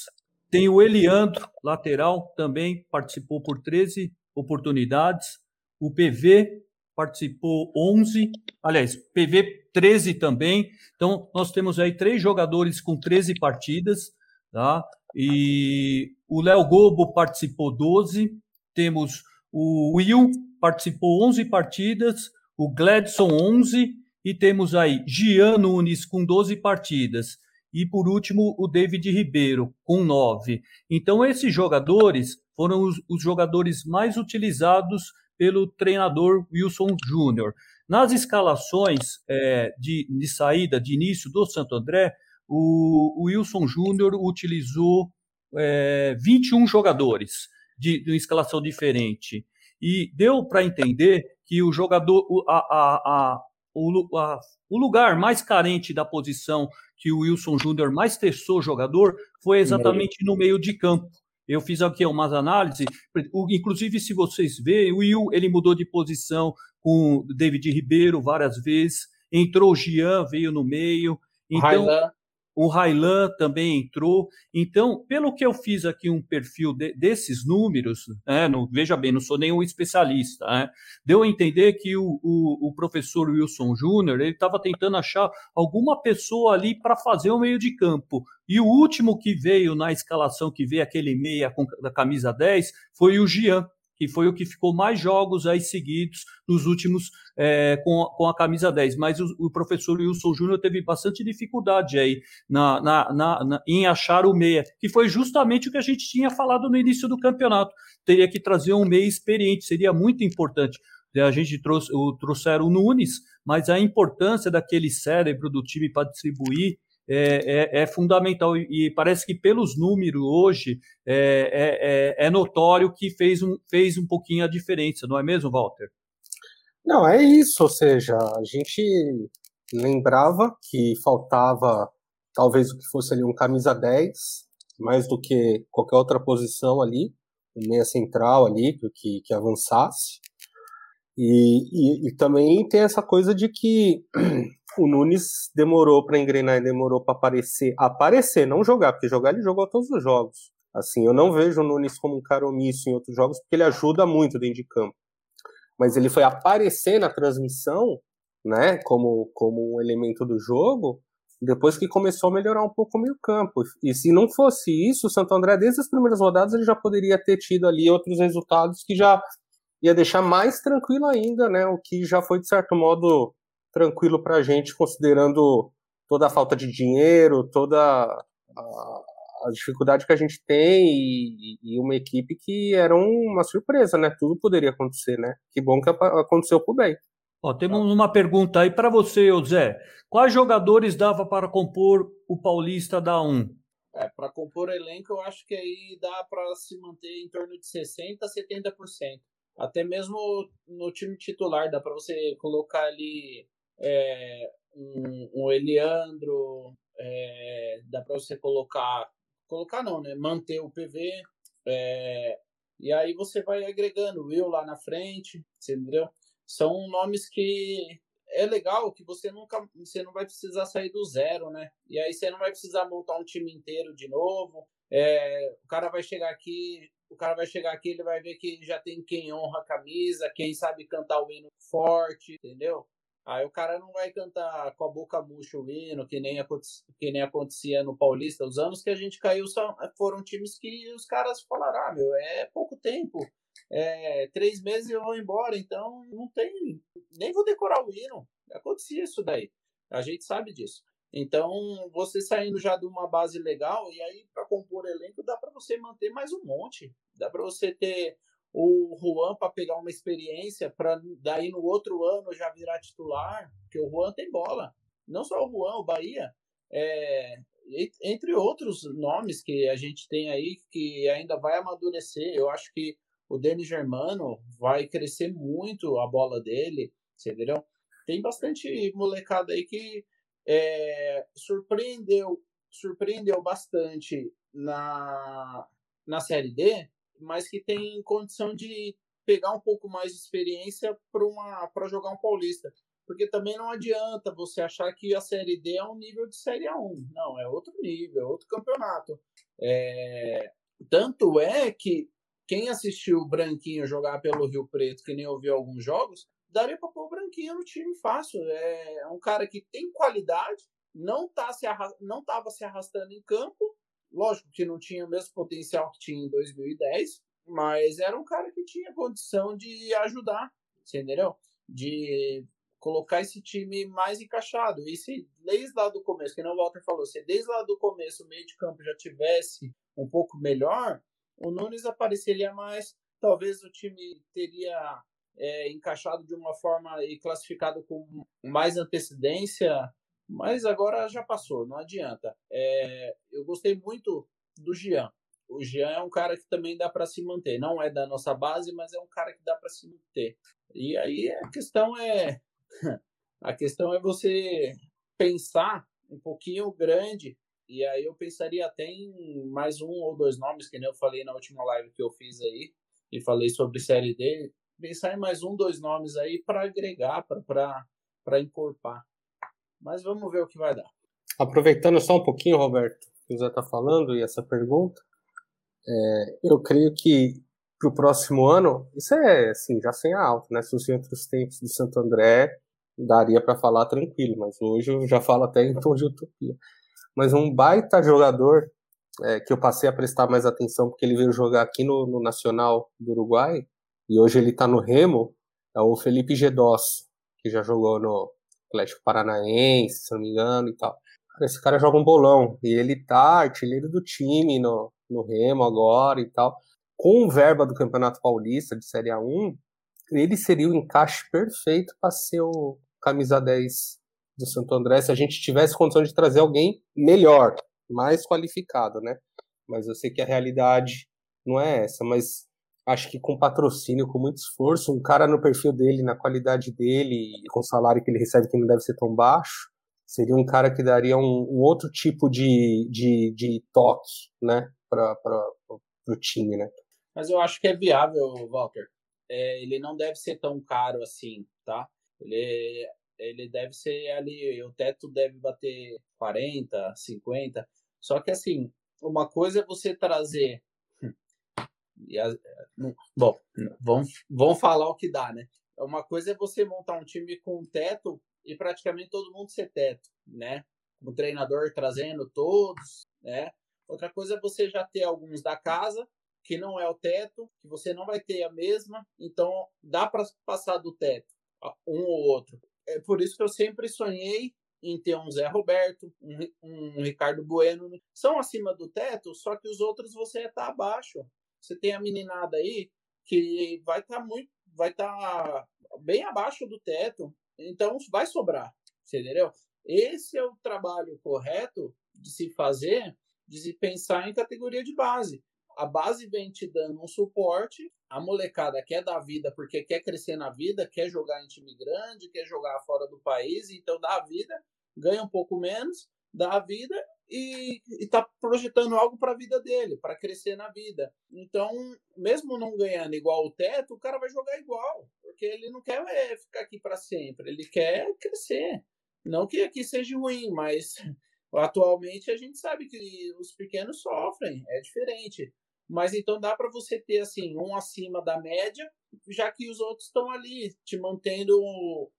Tem o Eliandro, lateral, também participou por 13 oportunidades. O PV participou 11, aliás, PV 13 também. Então, nós temos aí três jogadores com 13 partidas, tá? E o Léo Gobo participou 12, temos o Will participou 11 partidas, o Gladson 11 e temos aí Gian Nunes com 12 partidas e por último o David Ribeiro com 9. Então esses jogadores foram os, os jogadores mais utilizados pelo treinador Wilson Júnior. Nas escalações é, de, de, saída, de início do Santo André, o, o Wilson Júnior utilizou é, 21 jogadores de, de uma escalação diferente. E deu para entender que o jogador, a, a, a, o, a, o lugar mais carente da posição que o Wilson Júnior mais testou jogador foi exatamente no meio de campo. Eu fiz aqui umas análises, inclusive se vocês verem, o Will ele mudou de posição com o David Ribeiro várias vezes, entrou o Gian, veio no meio. Então, o Railan também entrou. Então, pelo que eu fiz aqui um perfil de, desses números, né, não, veja bem, não sou nenhum especialista, né, deu a entender que o, o, o professor Wilson Júnior estava tentando achar alguma pessoa ali para fazer o meio de campo. E o último que veio na escalação, que veio aquele meia com, da camisa 10, foi o Gian que foi o que ficou mais jogos aí seguidos nos últimos é, com, com a camisa 10. Mas o, o professor Wilson Júnior teve bastante dificuldade aí na, na, na, na, em achar o meia, que foi justamente o que a gente tinha falado no início do campeonato. Teria que trazer um meia experiente, seria muito importante. A gente trouxe, o, trouxeram o Nunes, mas a importância daquele cérebro do time para distribuir é, é, é, fundamental e parece que pelos números hoje é, é, é, é, notório que fez um, fez um pouquinho a diferença, não é mesmo, Walter?
Não, é isso, ou seja, a gente lembrava que faltava talvez o que fosse ali um camisa 10, mais do que qualquer outra posição ali, meia central ali, que, que avançasse. E, e, e também tem essa coisa de que o Nunes demorou para engrenar e demorou para aparecer, aparecer, não jogar, porque jogar ele jogou todos os jogos. Assim, eu não vejo o Nunes como um cara omisso em outros jogos, porque ele ajuda muito dentro de campo. Mas ele foi aparecer na transmissão, né, como, como um elemento do jogo, depois que começou a melhorar um pouco o meio campo. E se não fosse isso, o Santo André, desde as primeiras rodadas, ele já poderia ter tido ali outros resultados que já ia deixar mais tranquilo ainda, né, o que já foi, de certo modo, tranquilo para a gente, considerando toda a falta de dinheiro, toda a, a dificuldade que a gente tem e, e, uma equipe que era uma surpresa, né? Tudo poderia acontecer, né? Que bom que aconteceu por bem.
Ó, temos uma pergunta aí para você, Zé. Quais jogadores dava para compor o Paulista da 1?
É, para compor elenco, eu acho que aí dá para se manter em torno de 60% a 70%. Até mesmo no time titular, dá para você colocar ali é, um, um Eliandro, é, dá para você colocar, colocar não, né? Manter o PV, é, e aí você vai agregando o Will lá na frente, entendeu? São nomes que é legal que você nunca, você não vai precisar sair do zero, né? E aí você não vai precisar montar um time inteiro de novo. É, o cara vai chegar aqui, o cara vai chegar aqui, ele vai ver que já tem quem honra a camisa, quem sabe cantar o hino forte, entendeu? Aí o cara não vai cantar com a boca murcha o hino, que nem, que nem acontecia no Paulista. Os anos que a gente caiu são, foram times que os caras falaram: ah, meu, é pouco tempo. É, três meses eu vou embora, então não tem. Nem vou decorar o hino. Acontecia isso daí. A gente sabe disso. Então, você saindo já de uma base legal, e aí para compor elenco, dá para você manter mais um monte. Dá para você ter o Juan para pegar uma experiência, para daí no outro ano já virar titular, porque o Juan tem bola. Não só o Juan, o Bahia, é, entre outros nomes que a gente tem aí que ainda vai amadurecer. Eu acho que o Denis Germano vai crescer muito a bola dele, entendeu? Tem bastante molecada aí que é, surpreendeu, surpreendeu bastante na, na Série D, mas que tem condição de pegar um pouco mais de experiência para jogar um paulista. Porque também não adianta você achar que a Série D é um nível de Série A1. Não, é outro nível, é outro campeonato. É... Tanto é que quem assistiu o Branquinho jogar pelo Rio Preto, que nem ouviu alguns jogos, daria para pôr o Branquinho no time fácil. É um cara que tem qualidade, não tá se não estava se arrastando em campo, lógico que não tinha o mesmo potencial que tinha em 2010, mas era um cara que tinha condição de ajudar, entendeu? De colocar esse time mais encaixado. E se desde lá do começo, que não o Walter falou, se desde lá do começo o meio de campo já tivesse um pouco melhor, o Nunes apareceria mais, talvez o time teria é, encaixado de uma forma e classificado com mais antecedência, mas agora já passou, não adianta. É, eu gostei muito do Jean. O Jean é um cara que também dá para se manter. Não é da nossa base, mas é um cara que dá para se manter. E aí a questão é a questão é você pensar um pouquinho grande e aí eu pensaria até em mais um ou dois nomes, que nem eu falei na última live que eu fiz aí, e falei sobre série D, pensar em mais um, dois nomes aí para agregar, para encorpar. Mas vamos ver o que vai dar.
Aproveitando só um pouquinho, Roberto, que o Zé está falando, e essa pergunta, é, eu creio que para o próximo ano, isso é assim, já sem a alta, né? Se fosse outros tempos do Santo André, daria para falar tranquilo, mas hoje eu já falo até em tom de utopia mas um baita jogador é, que eu passei a prestar mais atenção porque ele veio jogar aqui no, no Nacional do Uruguai e hoje ele está no Remo, é o Felipe Gedós, que já jogou no Atlético Paranaense, se não me engano e tal. Esse cara joga um bolão e ele tá artilheiro do time no, no Remo agora e tal. Com verba do Campeonato Paulista de Série A1, ele seria o encaixe perfeito para ser o camisa 10 do Santo André se a gente tivesse condição de trazer alguém melhor, mais qualificado, né? Mas eu sei que a realidade não é essa, mas acho que com patrocínio, com muito esforço, um cara no perfil dele, na qualidade dele com o salário que ele recebe que não deve ser tão baixo, seria um cara que daria um, um outro tipo de, de, de toque, né, para o time, né?
Mas eu acho que é viável, Walter. É, ele não deve ser tão caro assim, tá? Ele ele deve ser ali, o teto deve bater 40, 50. Só que assim, uma coisa é você trazer. Bom, vamos, vamos falar o que dá, né? Uma coisa é você montar um time com teto e praticamente todo mundo ser teto, né? O treinador trazendo todos, né? Outra coisa é você já ter alguns da casa que não é o teto, que você não vai ter a mesma, então dá para passar do teto um ou outro é por isso que eu sempre sonhei em ter um Zé Roberto, um, um Ricardo Bueno. São acima do teto, só que os outros você está abaixo. Você tem a meninada aí que vai estar tá muito, vai estar tá bem abaixo do teto, então vai sobrar, entendeu? Esse é o trabalho correto de se fazer, de se pensar em categoria de base a base vem te dando um suporte, a molecada quer dar vida porque quer crescer na vida, quer jogar em time grande, quer jogar fora do país, então dá vida, ganha um pouco menos, dá a vida e está projetando algo para a vida dele, para crescer na vida. Então, mesmo não ganhando igual o teto, o cara vai jogar igual, porque ele não quer é, ficar aqui para sempre, ele quer crescer. Não que aqui seja ruim, mas atualmente a gente sabe que os pequenos sofrem, é diferente. Mas então dá para você ter assim um acima da média, já que os outros estão ali te mantendo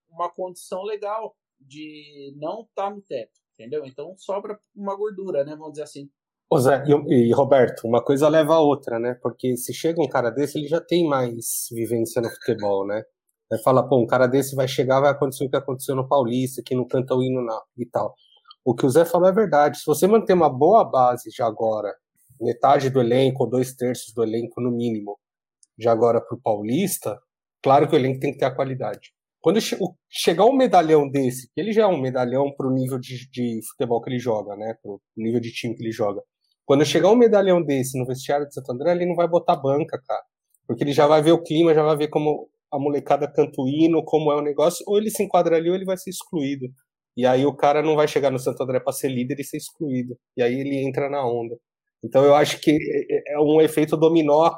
uma condição legal de não estar tá no teto, entendeu? Então sobra uma gordura, né? Vamos dizer assim.
Ô Zé, e, e, Roberto, uma coisa leva a outra, né? Porque se chega um cara desse, ele já tem mais vivência no futebol, né? Vai falar, pô, um cara desse vai chegar, vai acontecer o que aconteceu no Paulista, que não canta o hino não, e tal. O que o Zé falou é verdade. Se você manter uma boa base de agora metade do elenco, ou dois terços do elenco no mínimo, de agora para o Paulista, claro que o elenco tem que ter a qualidade. Quando chegar um medalhão desse, que ele já é um medalhão para o nível de, de, futebol que ele joga, né? Para o nível de time que ele joga. Quando chegar um medalhão desse no vestiário de Santo André, ele não vai botar banca, cara. Porque ele já vai ver o clima, já vai ver como a molecada canta o hino, como é o negócio, ou ele se enquadra ali ou ele vai ser excluído. E aí o cara não vai chegar no Santo André para ser líder e ser excluído. E aí ele entra na onda. Então eu acho que é, é, é um efeito dominó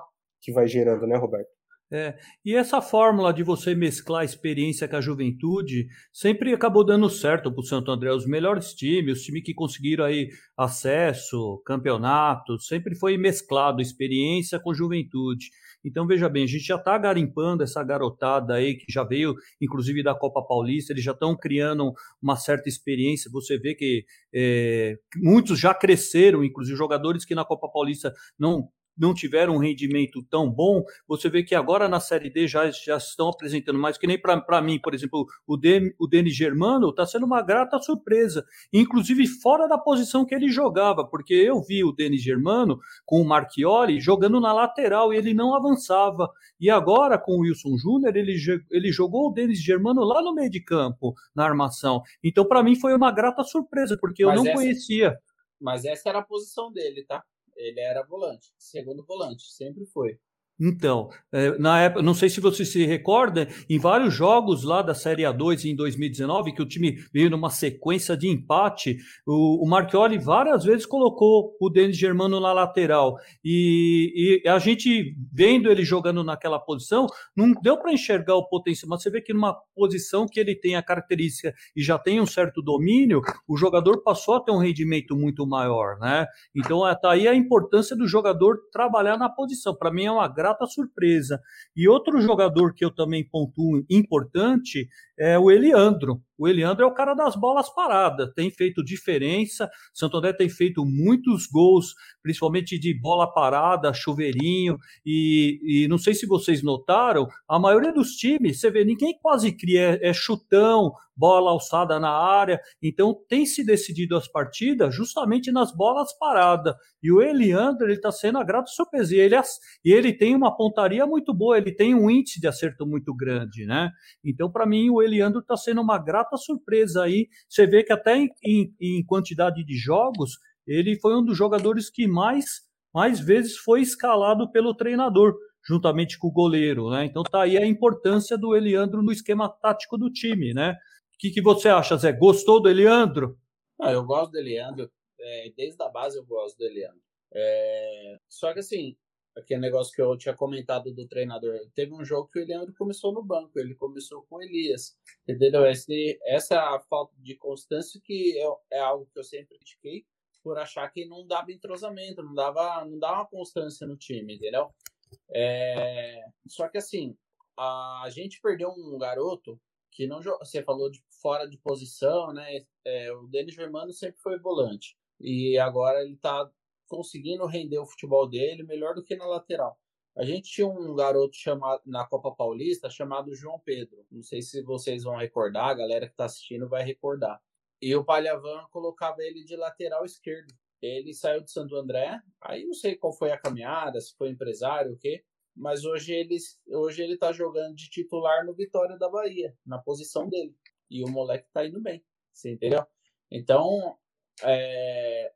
que vai gerando, né, Roberto?
É, e essa fórmula de você mesclar a experiência com a juventude sempre acabou dando certo para o Santo André. Os melhores times, os times que conseguiram aí acesso, campeonato, sempre foi mesclado experiência com juventude. Então, veja bem, a gente já está garimpando essa garotada aí, que já veio, inclusive, da Copa Paulista, eles já estão criando uma certa experiência. Você vê que é, muitos já cresceram, inclusive jogadores que na Copa Paulista não não tiveram um rendimento tão bom, você vê que agora na Série D já, já estão apresentando mais, que nem para mim, por exemplo, o, Den, o Denis Germano está sendo uma grata surpresa, inclusive fora da posição que ele jogava, porque eu vi o Denis Germano com o Marchioli jogando na lateral e ele não avançava. E agora com o Wilson Júnior, ele, ele jogou o Denis Germano lá no meio de campo, na armação. Então, para mim, foi uma grata surpresa, porque eu mas não essa, conhecia.
Mas essa era a posição dele, tá? Ele era volante, segundo volante, sempre foi.
Então, é, na época, não sei se você se recorda, em vários jogos lá da Série A2 em 2019, que o time veio numa sequência de empate, o, o Marchioli várias vezes colocou o Denis Germano na lateral. E, e, a gente, vendo ele jogando naquela posição, não deu para enxergar o potencial, mas você vê que numa posição que ele tem a característica e já tem um certo domínio, o jogador passou a ter um rendimento muito maior, né? Então, está aí a importância do jogador trabalhar na posição. Para mim é uma grata surpresa. E outro jogador que eu também pontuo importante é o Eliandro. O Eliandro é o cara das bolas paradas, tem feito diferença. Santo André tem feito muitos gols, principalmente de bola parada, chuveirinho. E, e não sei se vocês notaram, a maioria dos times, você vê, ninguém quase cria, é, é chutão, bola alçada na área. Então tem se decidido as partidas justamente nas bolas paradas. E o Eliandro ele está sendo a grata surpresa. E ele, e ele tem uma pontaria muito boa, ele tem um índice de acerto muito grande, né? Então, para mim, o Eliandro está sendo uma grata surpresa aí. Você vê que até em, em, em quantidade de jogos, ele foi um dos jogadores que mais, mais vezes foi escalado pelo treinador juntamente com o goleiro, né? Então tá aí a importância do Eliandro no esquema tático do time, né? O que, que você acha, Zé? Gostou do Eliandro?
Ah, eu gosto do Eliandro. É, desde a base eu gosto do Eliandro. É, só que assim, aquele negócio que eu tinha comentado do treinador. Teve um jogo que o Leandro começou no banco, ele começou com o Elias. Entendeu? Esse, essa é falta de constância que é, algo que eu sempre critiquei por achar que não dava entrosamento, não dava, não dava constância no time, entendeu? É, só que assim, a gente perdeu um garoto que não você falou de fora de posição, né? É, o Denis Germano sempre foi volante e agora ele tá conseguindo render o futebol dele melhor do que na lateral. A gente tinha um garoto chamado na Copa Paulista chamado João Pedro. Não sei se vocês vão recordar, a galera que está assistindo vai recordar. E o Palhavan colocava ele de lateral esquerdo. Ele saiu de Santo André, aí não sei qual foi a caminhada, se foi empresário o quê, mas hoje ele, hoje ele tá jogando de titular no Vitória da Bahia, na posição dele. E o moleque tá indo bem, você entendeu? Então, é,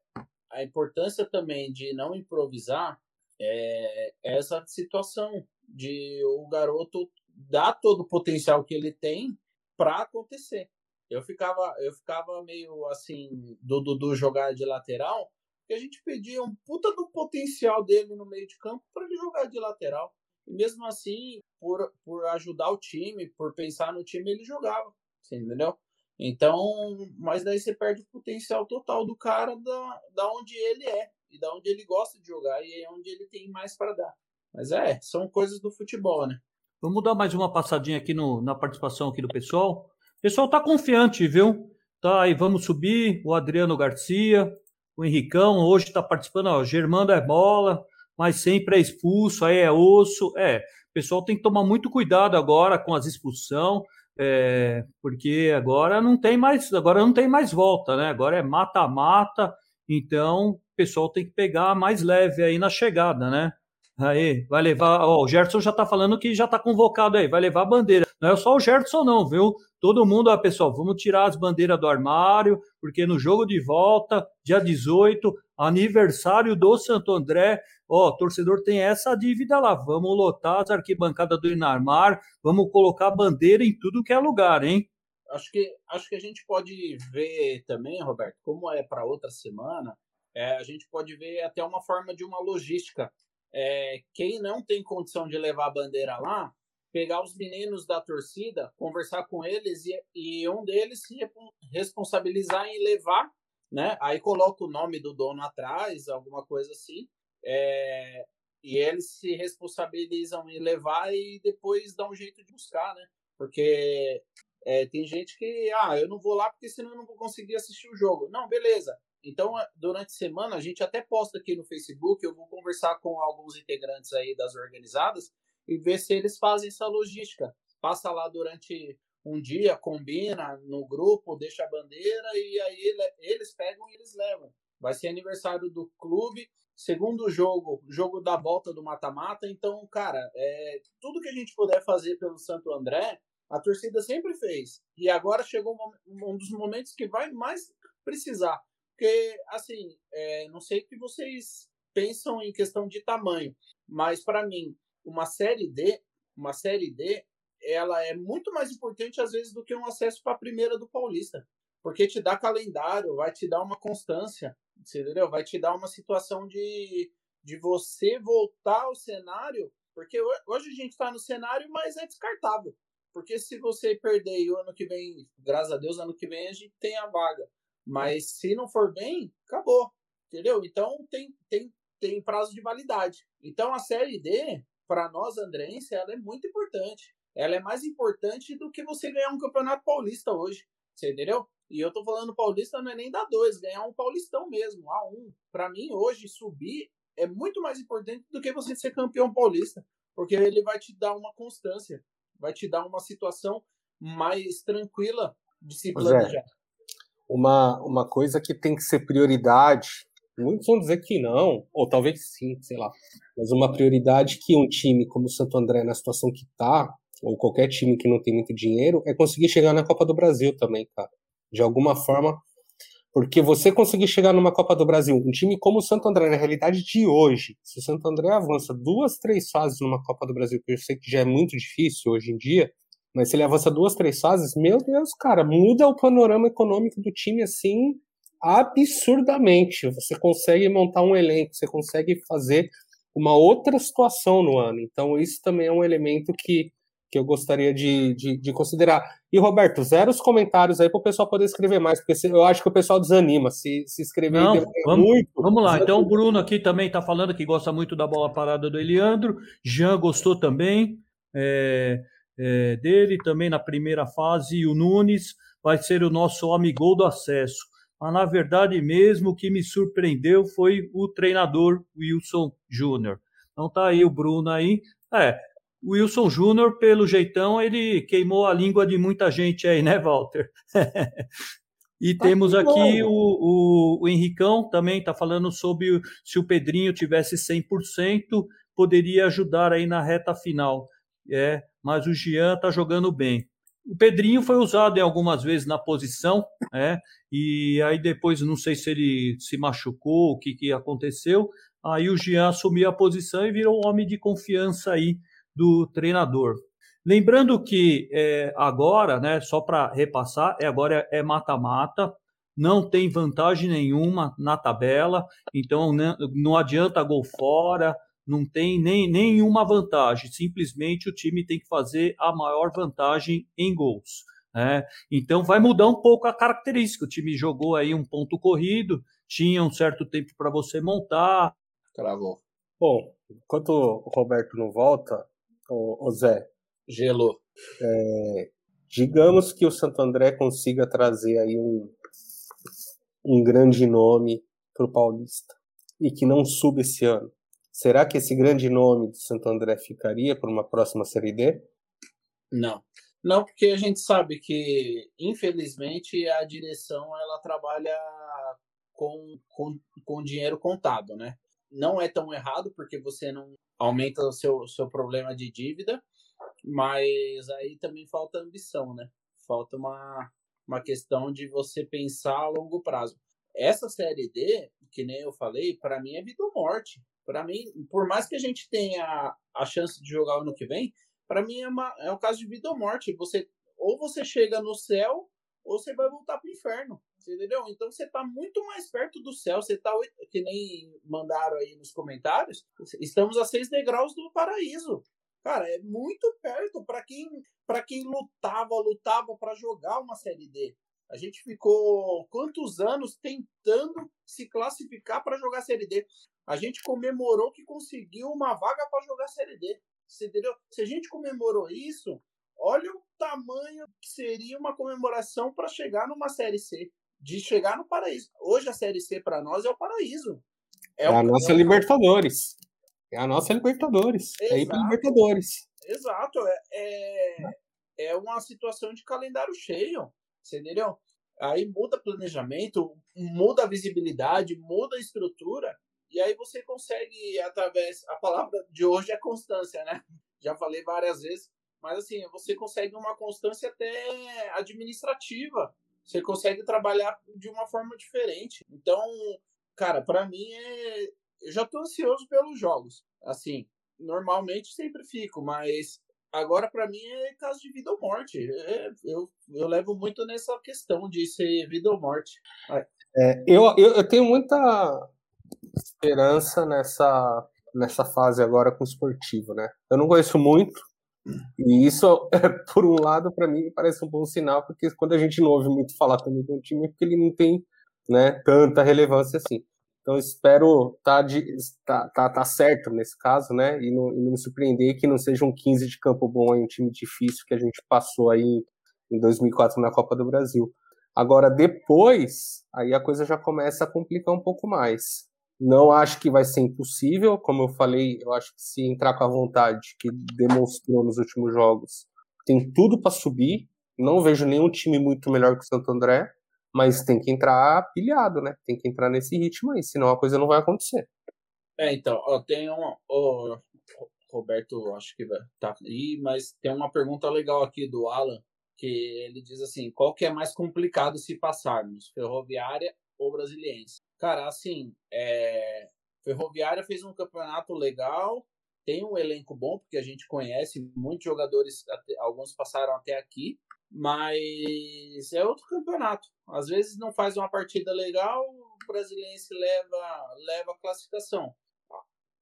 a importância também de não improvisar é essa situação de o garoto dar todo o potencial que ele tem para acontecer. Eu ficava, eu ficava meio assim do Dudu jogar de lateral, porque a gente pedia um puta do potencial dele no meio de campo para ele jogar de lateral. E mesmo assim, por, por ajudar o time, por pensar no time, ele jogava. entendeu? Então, mas daí você perde o potencial total do cara da, da onde ele é e da onde ele gosta de jogar e é onde ele tem mais para dar. Mas é, são coisas do futebol, né?
Vamos dar mais uma passadinha aqui no, na participação aqui do pessoal. O pessoal tá confiante, viu? Tá aí, vamos subir. O Adriano Garcia, o Henricão, hoje está participando. Ó, Germando é bola, mas sempre é expulso, aí é osso. É, o pessoal tem que tomar muito cuidado agora com as expulsão é, porque agora não tem mais, agora não tem mais volta, né? Agora é mata-mata, então o pessoal tem que pegar mais leve aí na chegada, né? Aí, vai levar. Ó, o Gerson já está falando que já está convocado aí, vai levar a bandeira. Não é só o Gerson, não, viu? Todo mundo, ó, pessoal, vamos tirar as bandeiras do armário, porque no jogo de volta, dia 18, aniversário do Santo André, ó, torcedor tem essa dívida lá. Vamos lotar as arquibancadas do Inarmar, vamos colocar bandeira em tudo que é lugar, hein?
Acho que, acho que a gente pode ver também, Roberto, como é para outra semana, é, a gente pode ver até uma forma de uma logística. É, quem não tem condição de levar a bandeira lá, pegar os meninos da torcida, conversar com eles e, e um deles se responsabilizar em levar, né? Aí coloca o nome do dono atrás, alguma coisa assim. É, e eles se responsabilizam em levar e depois dá um jeito de buscar, né? Porque é, tem gente que, ah, eu não vou lá porque senão eu não vou conseguir assistir o jogo. Não, beleza. Então, durante a semana, a gente até posta aqui no Facebook, eu vou conversar com alguns integrantes aí das organizadas e ver se eles fazem essa logística. Passa lá durante um dia, combina no grupo, deixa a bandeira e aí eles pegam e eles levam. Vai ser aniversário do clube, segundo jogo, jogo da volta do mata-mata. Então, cara, é, tudo que a gente puder fazer pelo Santo André, a torcida sempre fez. E agora chegou um, dos momentos que vai mais precisar. Porque, assim, é, não sei o que vocês pensam em questão de tamanho, mas para mim, uma série D, uma série D, ela é muito mais importante às vezes do que um acesso para a primeira do Paulista, porque te dá calendário, vai te dar uma constância, entendeu? Vai te dar uma situação de, de você voltar ao cenário, porque hoje a gente está no cenário, mas é descartável. Porque se você perder o ano que vem, graças a Deus, ano que vem a gente tem a vaga. Mas se não for bem, acabou. Entendeu? Então tem, tem, tem prazo de validade. Então a série D, para nós andrense, ela é muito importante. Ela é mais importante do que você ganhar um campeonato paulista hoje. Você entendeu? E eu tô falando paulista não é nem da dois, ganhar um paulistão mesmo, A1. Para mim, hoje, subir é muito mais importante do que você ser campeão paulista. Porque ele vai te dar uma constância, vai te dar uma situação mais tranquila de se planejar
uma, uma coisa que tem que ser prioridade. Muitos vão dizer que não, ou talvez sim, sei lá. Mas uma prioridade que um time como o Santo André, na situação que tá, ou qualquer time que não tem muito dinheiro, é conseguir chegar na Copa do Brasil também, cara. De alguma forma. Porque você conseguir chegar numa Copa do Brasil, um time como o Santo André, na realidade de hoje, se o Santo André avança duas, três fases numa Copa do Brasil, que eu sei que já é muito difícil hoje em dia, mas se ele avança duas, três fases, meu Deus, cara, muda o panorama econômico do time assim absurdamente. Você consegue montar um elenco, você consegue fazer uma outra situação no ano. Então, isso também é um elemento que, que eu gostaria de, de, de considerar. E, Roberto, zero os comentários aí para o pessoal poder escrever mais, porque eu acho que o pessoal desanima se, se escrever
Não, vamos, muito. Vamos lá, então o Bruno aqui também está falando que gosta muito da bola parada do Eliandro, Jean gostou também. É, é, dele também na primeira fase, e o Nunes vai ser o nosso homem gol do acesso. Mas, na verdade, mesmo o que me surpreendeu foi o treinador Wilson Júnior. Então tá aí o Bruno aí. É, o Wilson Júnior, pelo jeitão, ele queimou a língua de muita gente aí, né, Walter? e tá temos aqui o, o, o Henricão também está falando sobre se o Pedrinho tivesse 100%, poderia ajudar aí na reta final. É, mas o Jean está jogando bem. O Pedrinho foi usado em algumas vezes na posição, é, e aí depois não sei se ele se machucou, o que, que aconteceu. Aí o Jean assumiu a posição e virou um homem de confiança aí do treinador. Lembrando que é, agora, né, só para repassar, é, agora é mata-mata, não tem vantagem nenhuma na tabela, então não, né, não adianta gol fora, não tem nem nenhuma vantagem, simplesmente o time tem que fazer a maior vantagem em gols. Né? Então vai mudar um pouco a característica. O time jogou aí um ponto corrido, tinha um certo tempo para você montar.
Travou. Bom, enquanto o Roberto não volta, o, o Zé.
Gelou.
É, digamos que o Santo André consiga trazer aí um, um grande nome para o Paulista e que não suba esse ano. Será que esse grande nome de Santo André ficaria para uma próxima Série D?
Não. Não, porque a gente sabe que, infelizmente, a direção ela trabalha com, com, com dinheiro contado, né? Não é tão errado, porque você não aumenta o seu, seu problema de dívida, mas aí também falta ambição, né? Falta uma, uma questão de você pensar a longo prazo. Essa série D, que nem eu falei, para mim é vida ou morte. Para mim, por mais que a gente tenha a chance de jogar ano que vem, para mim é, uma, é um caso de vida ou morte. Você ou você chega no céu ou você vai voltar para o inferno. Entendeu? Então você está muito mais perto do céu. Você está, que nem mandaram aí nos comentários, estamos a seis degraus do paraíso. Cara, é muito perto para quem, para quem lutava, lutava para jogar uma Série D. A gente ficou quantos anos tentando se classificar para jogar Série D? A gente comemorou que conseguiu uma vaga para jogar Série D. Você entendeu? Se a gente comemorou isso, olha o tamanho que seria uma comemoração para chegar numa Série C de chegar no paraíso. Hoje a Série C para nós é o paraíso.
É, é a nossa Libertadores. É a nossa Libertadores. Exato. É ir para Libertadores.
Exato. É, é, é uma situação de calendário cheio. Você entendeu? Aí muda planejamento, muda a visibilidade, muda a estrutura. E aí você consegue, através. A palavra de hoje é constância, né? Já falei várias vezes. Mas assim, você consegue uma constância até administrativa você consegue trabalhar de uma forma diferente. Então, cara, para mim é. Eu já tô ansioso pelos jogos. Assim, normalmente sempre fico, mas agora para mim é caso de vida ou morte. É, eu, eu levo muito nessa questão de ser vida ou morte.
É, eu, eu, eu tenho muita esperança nessa, nessa fase agora com o esportivo, né? Eu não conheço muito, e isso, por um lado, para mim parece um bom sinal, porque quando a gente não ouve muito falar também um time, é porque ele não tem né, tanta relevância assim. Então espero tá, de, tá, tá, tá certo nesse caso, né? E não, e não me surpreender que não seja um 15 de campo bom um time difícil que a gente passou aí em 2004 na Copa do Brasil. Agora, depois, aí a coisa já começa a complicar um pouco mais. Não acho que vai ser impossível, como eu falei, eu acho que se entrar com a vontade que demonstrou nos últimos jogos, tem tudo para subir. Não vejo nenhum time muito melhor que o Santo André, mas tem que entrar pilhado, né? Tem que entrar nesse ritmo aí, senão a coisa não vai acontecer.
É, então, ó, tem um. Ó, Roberto, acho que vai tá aí, mas tem uma pergunta legal aqui do Alan, que ele diz assim: qual que é mais complicado se passarmos, Ferroviária ou Brasiliense? Cara, assim, é... Ferroviária fez um campeonato legal, tem um elenco bom, porque a gente conhece muitos jogadores, alguns passaram até aqui, mas é outro campeonato. Às vezes não faz uma partida legal, o brasiliense leva, leva a classificação.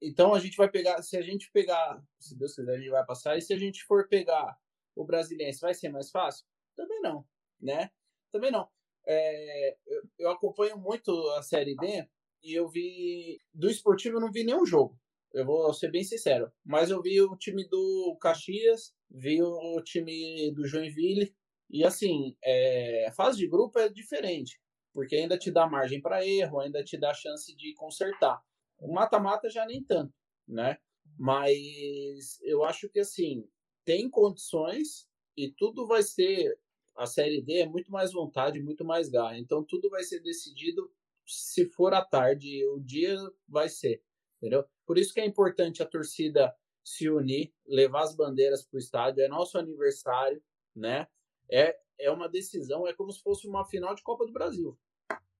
Então a gente vai pegar, se a gente pegar, se Deus quiser, a gente vai passar, e se a gente for pegar o brasiliense, vai ser mais fácil? Também não, né? Também não é, eu, eu, acompanho muito a Série D e eu vi. Do esportivo eu não vi nenhum jogo. Eu vou ser bem sincero. Mas eu vi o time do Caxias, vi o time do Joinville. E assim, é, a fase de grupo é diferente. Porque ainda te dá margem para erro, ainda te dá chance de consertar. O mata-mata já nem tanto, né? Mas eu acho que assim, tem condições e tudo vai ser a Série D é muito mais vontade, muito mais garra. Então tudo vai ser decidido se for à tarde, o dia vai ser, entendeu? Por isso que é importante a torcida se unir, levar as bandeiras para o estádio. É nosso aniversário, né? É, é uma decisão, é como se fosse uma final de Copa do Brasil.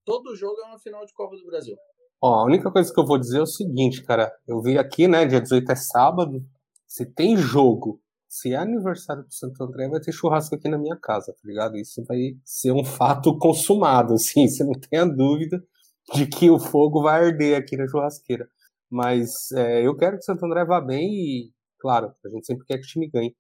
Todo jogo é uma final de Copa do Brasil.
Ó, a única coisa que eu vou dizer é o seguinte, cara. Eu vi aqui, né? Dia 18 é sábado. Se tem jogo se é aniversário do Santo André, vai ter churrasco aqui na minha casa, tá ligado? Isso vai ser um fato consumado, assim, você não tenha dúvida de que o fogo vai arder aqui na churrasqueira. Mas é, eu quero que o Santo André vá bem e, claro, a gente sempre quer que o time ganhe.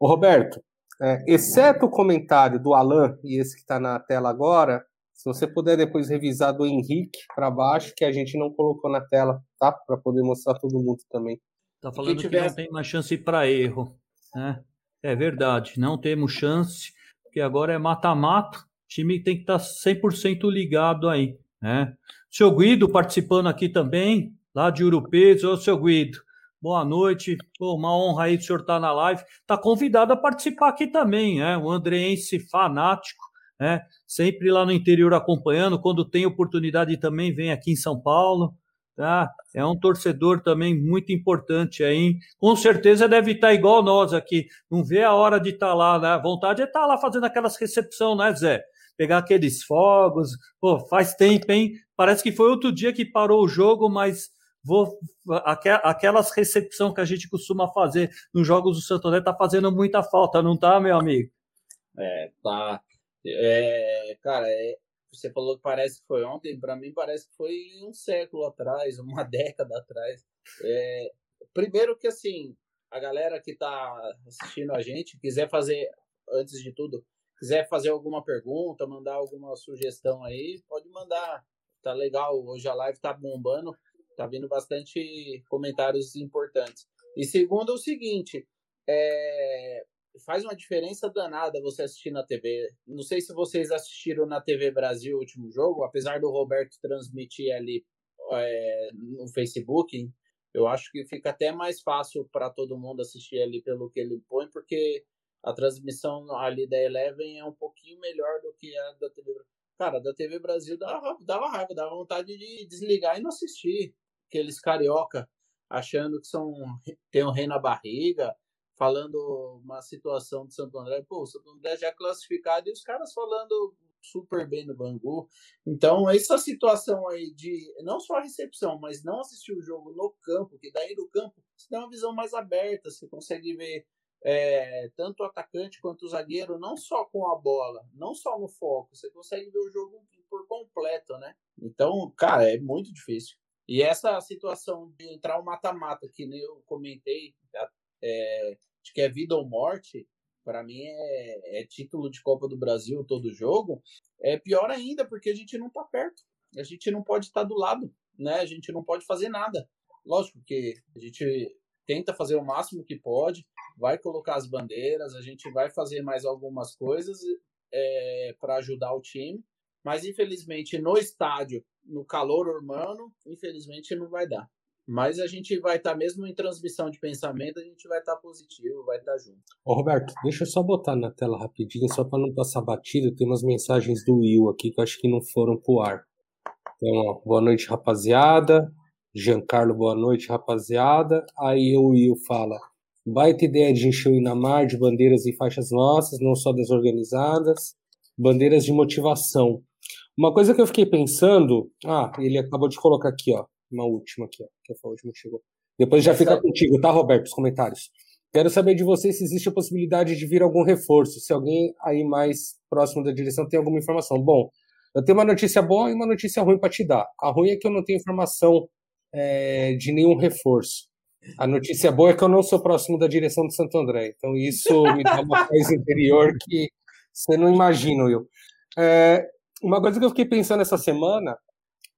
Ô, Roberto, é, exceto o comentário do Alan e esse que está na tela agora, se você puder depois revisar do Henrique para baixo, que a gente não colocou na tela, tá? Para poder mostrar todo mundo também.
Tá falando que, tiver... que não tem mais chance para erro. Né? É verdade, não temos chance, porque agora é mata-mata, o time tem que estar 100% ligado aí. Né? Seu Guido participando aqui também, lá de Urupês. Ô, seu Guido, boa noite. Pô, uma honra aí o senhor estar tá na live. Está convidado a participar aqui também, né? Um andreense fanático, né? Sempre lá no interior acompanhando. Quando tem oportunidade também vem aqui em São Paulo. Tá? É um torcedor também muito importante aí. Com certeza deve estar igual nós aqui. Não vê a hora de estar lá, né? A vontade é estar lá fazendo aquelas recepção, né, Zé? Pegar aqueles fogos. Pô, faz tempo, hein? Parece que foi outro dia que parou o jogo, mas vou aquelas recepção que a gente costuma fazer nos jogos do Santo André tá fazendo muita falta, não tá, meu amigo?
É, tá. É, cara, é, você falou que parece que foi ontem, para mim parece que foi um século atrás, uma década atrás. É, primeiro que assim, a galera que está assistindo a gente, quiser fazer, antes de tudo, quiser fazer alguma pergunta, mandar alguma sugestão aí, pode mandar. Tá legal, hoje a live tá bombando, tá vindo bastante comentários importantes. E segundo é o seguinte, é, faz uma diferença danada você assistir na TV. Não sei se vocês assistiram na TV Brasil o último jogo, apesar do Roberto transmitir ali é, no Facebook, eu acho que fica até mais fácil para todo mundo assistir ali pelo que ele põe, porque a transmissão ali da Eleven é um pouquinho melhor do que a da TV Cara, da TV Brasil dava, dava raiva, dava vontade de desligar e não assistir. Aqueles carioca achando que são tem um rei na barriga, falando uma situação de Santo André, pô, o Santo André já é classificado e os caras falando super bem no Bangu. Então, essa situação aí de não só a recepção, mas não assistir o jogo no campo, que daí do campo você tem uma visão mais aberta, você consegue ver é, tanto o atacante quanto o zagueiro, não só com a bola, não só no foco, você consegue ver o jogo por completo, né? Então, cara, é muito difícil. E essa situação de entrar o mata-mata, que eu comentei, é, de que é vida ou morte, para mim é, é, título de Copa do Brasil todo jogo, é pior ainda, porque a gente não tá perto. A gente não pode estar tá do lado, né? A gente não pode fazer nada. Lógico que a gente tenta fazer o máximo que pode, vai colocar as bandeiras, a gente vai fazer mais algumas coisas é, para ajudar o time, mas infelizmente no estádio, no calor urbano, infelizmente não vai dar. Mas a gente vai estar, tá, mesmo em transmissão de pensamento, a gente vai estar tá positivo, vai estar tá junto.
Ô Roberto, deixa eu só botar na tela rapidinho, só para não passar batido. Tem umas mensagens do Will aqui que eu acho que não foram pro ar. Então, ó, boa noite, rapaziada. Giancarlo, boa noite, rapaziada. Aí o Will fala: baita ideia de encher o Inamar de bandeiras e faixas nossas, não só das organizadas, bandeiras de motivação. Uma coisa que eu fiquei pensando, ah, ele acabou de colocar aqui, ó uma última aqui, ó, que foi a última que chegou. Depois já fica contigo, tá, Roberto, os comentários. Quero saber de você se existe a possibilidade de vir algum reforço, se alguém aí mais próximo da direção tem alguma informação. Bom, eu tenho uma notícia boa e uma notícia ruim para te dar. A ruim é que eu não tenho informação é, de nenhum reforço. A notícia boa é que eu não sou próximo da direção de Santo André. Então isso me dá uma coisa interior que você não imagina, Will. É, uma coisa que eu fiquei pensando essa semana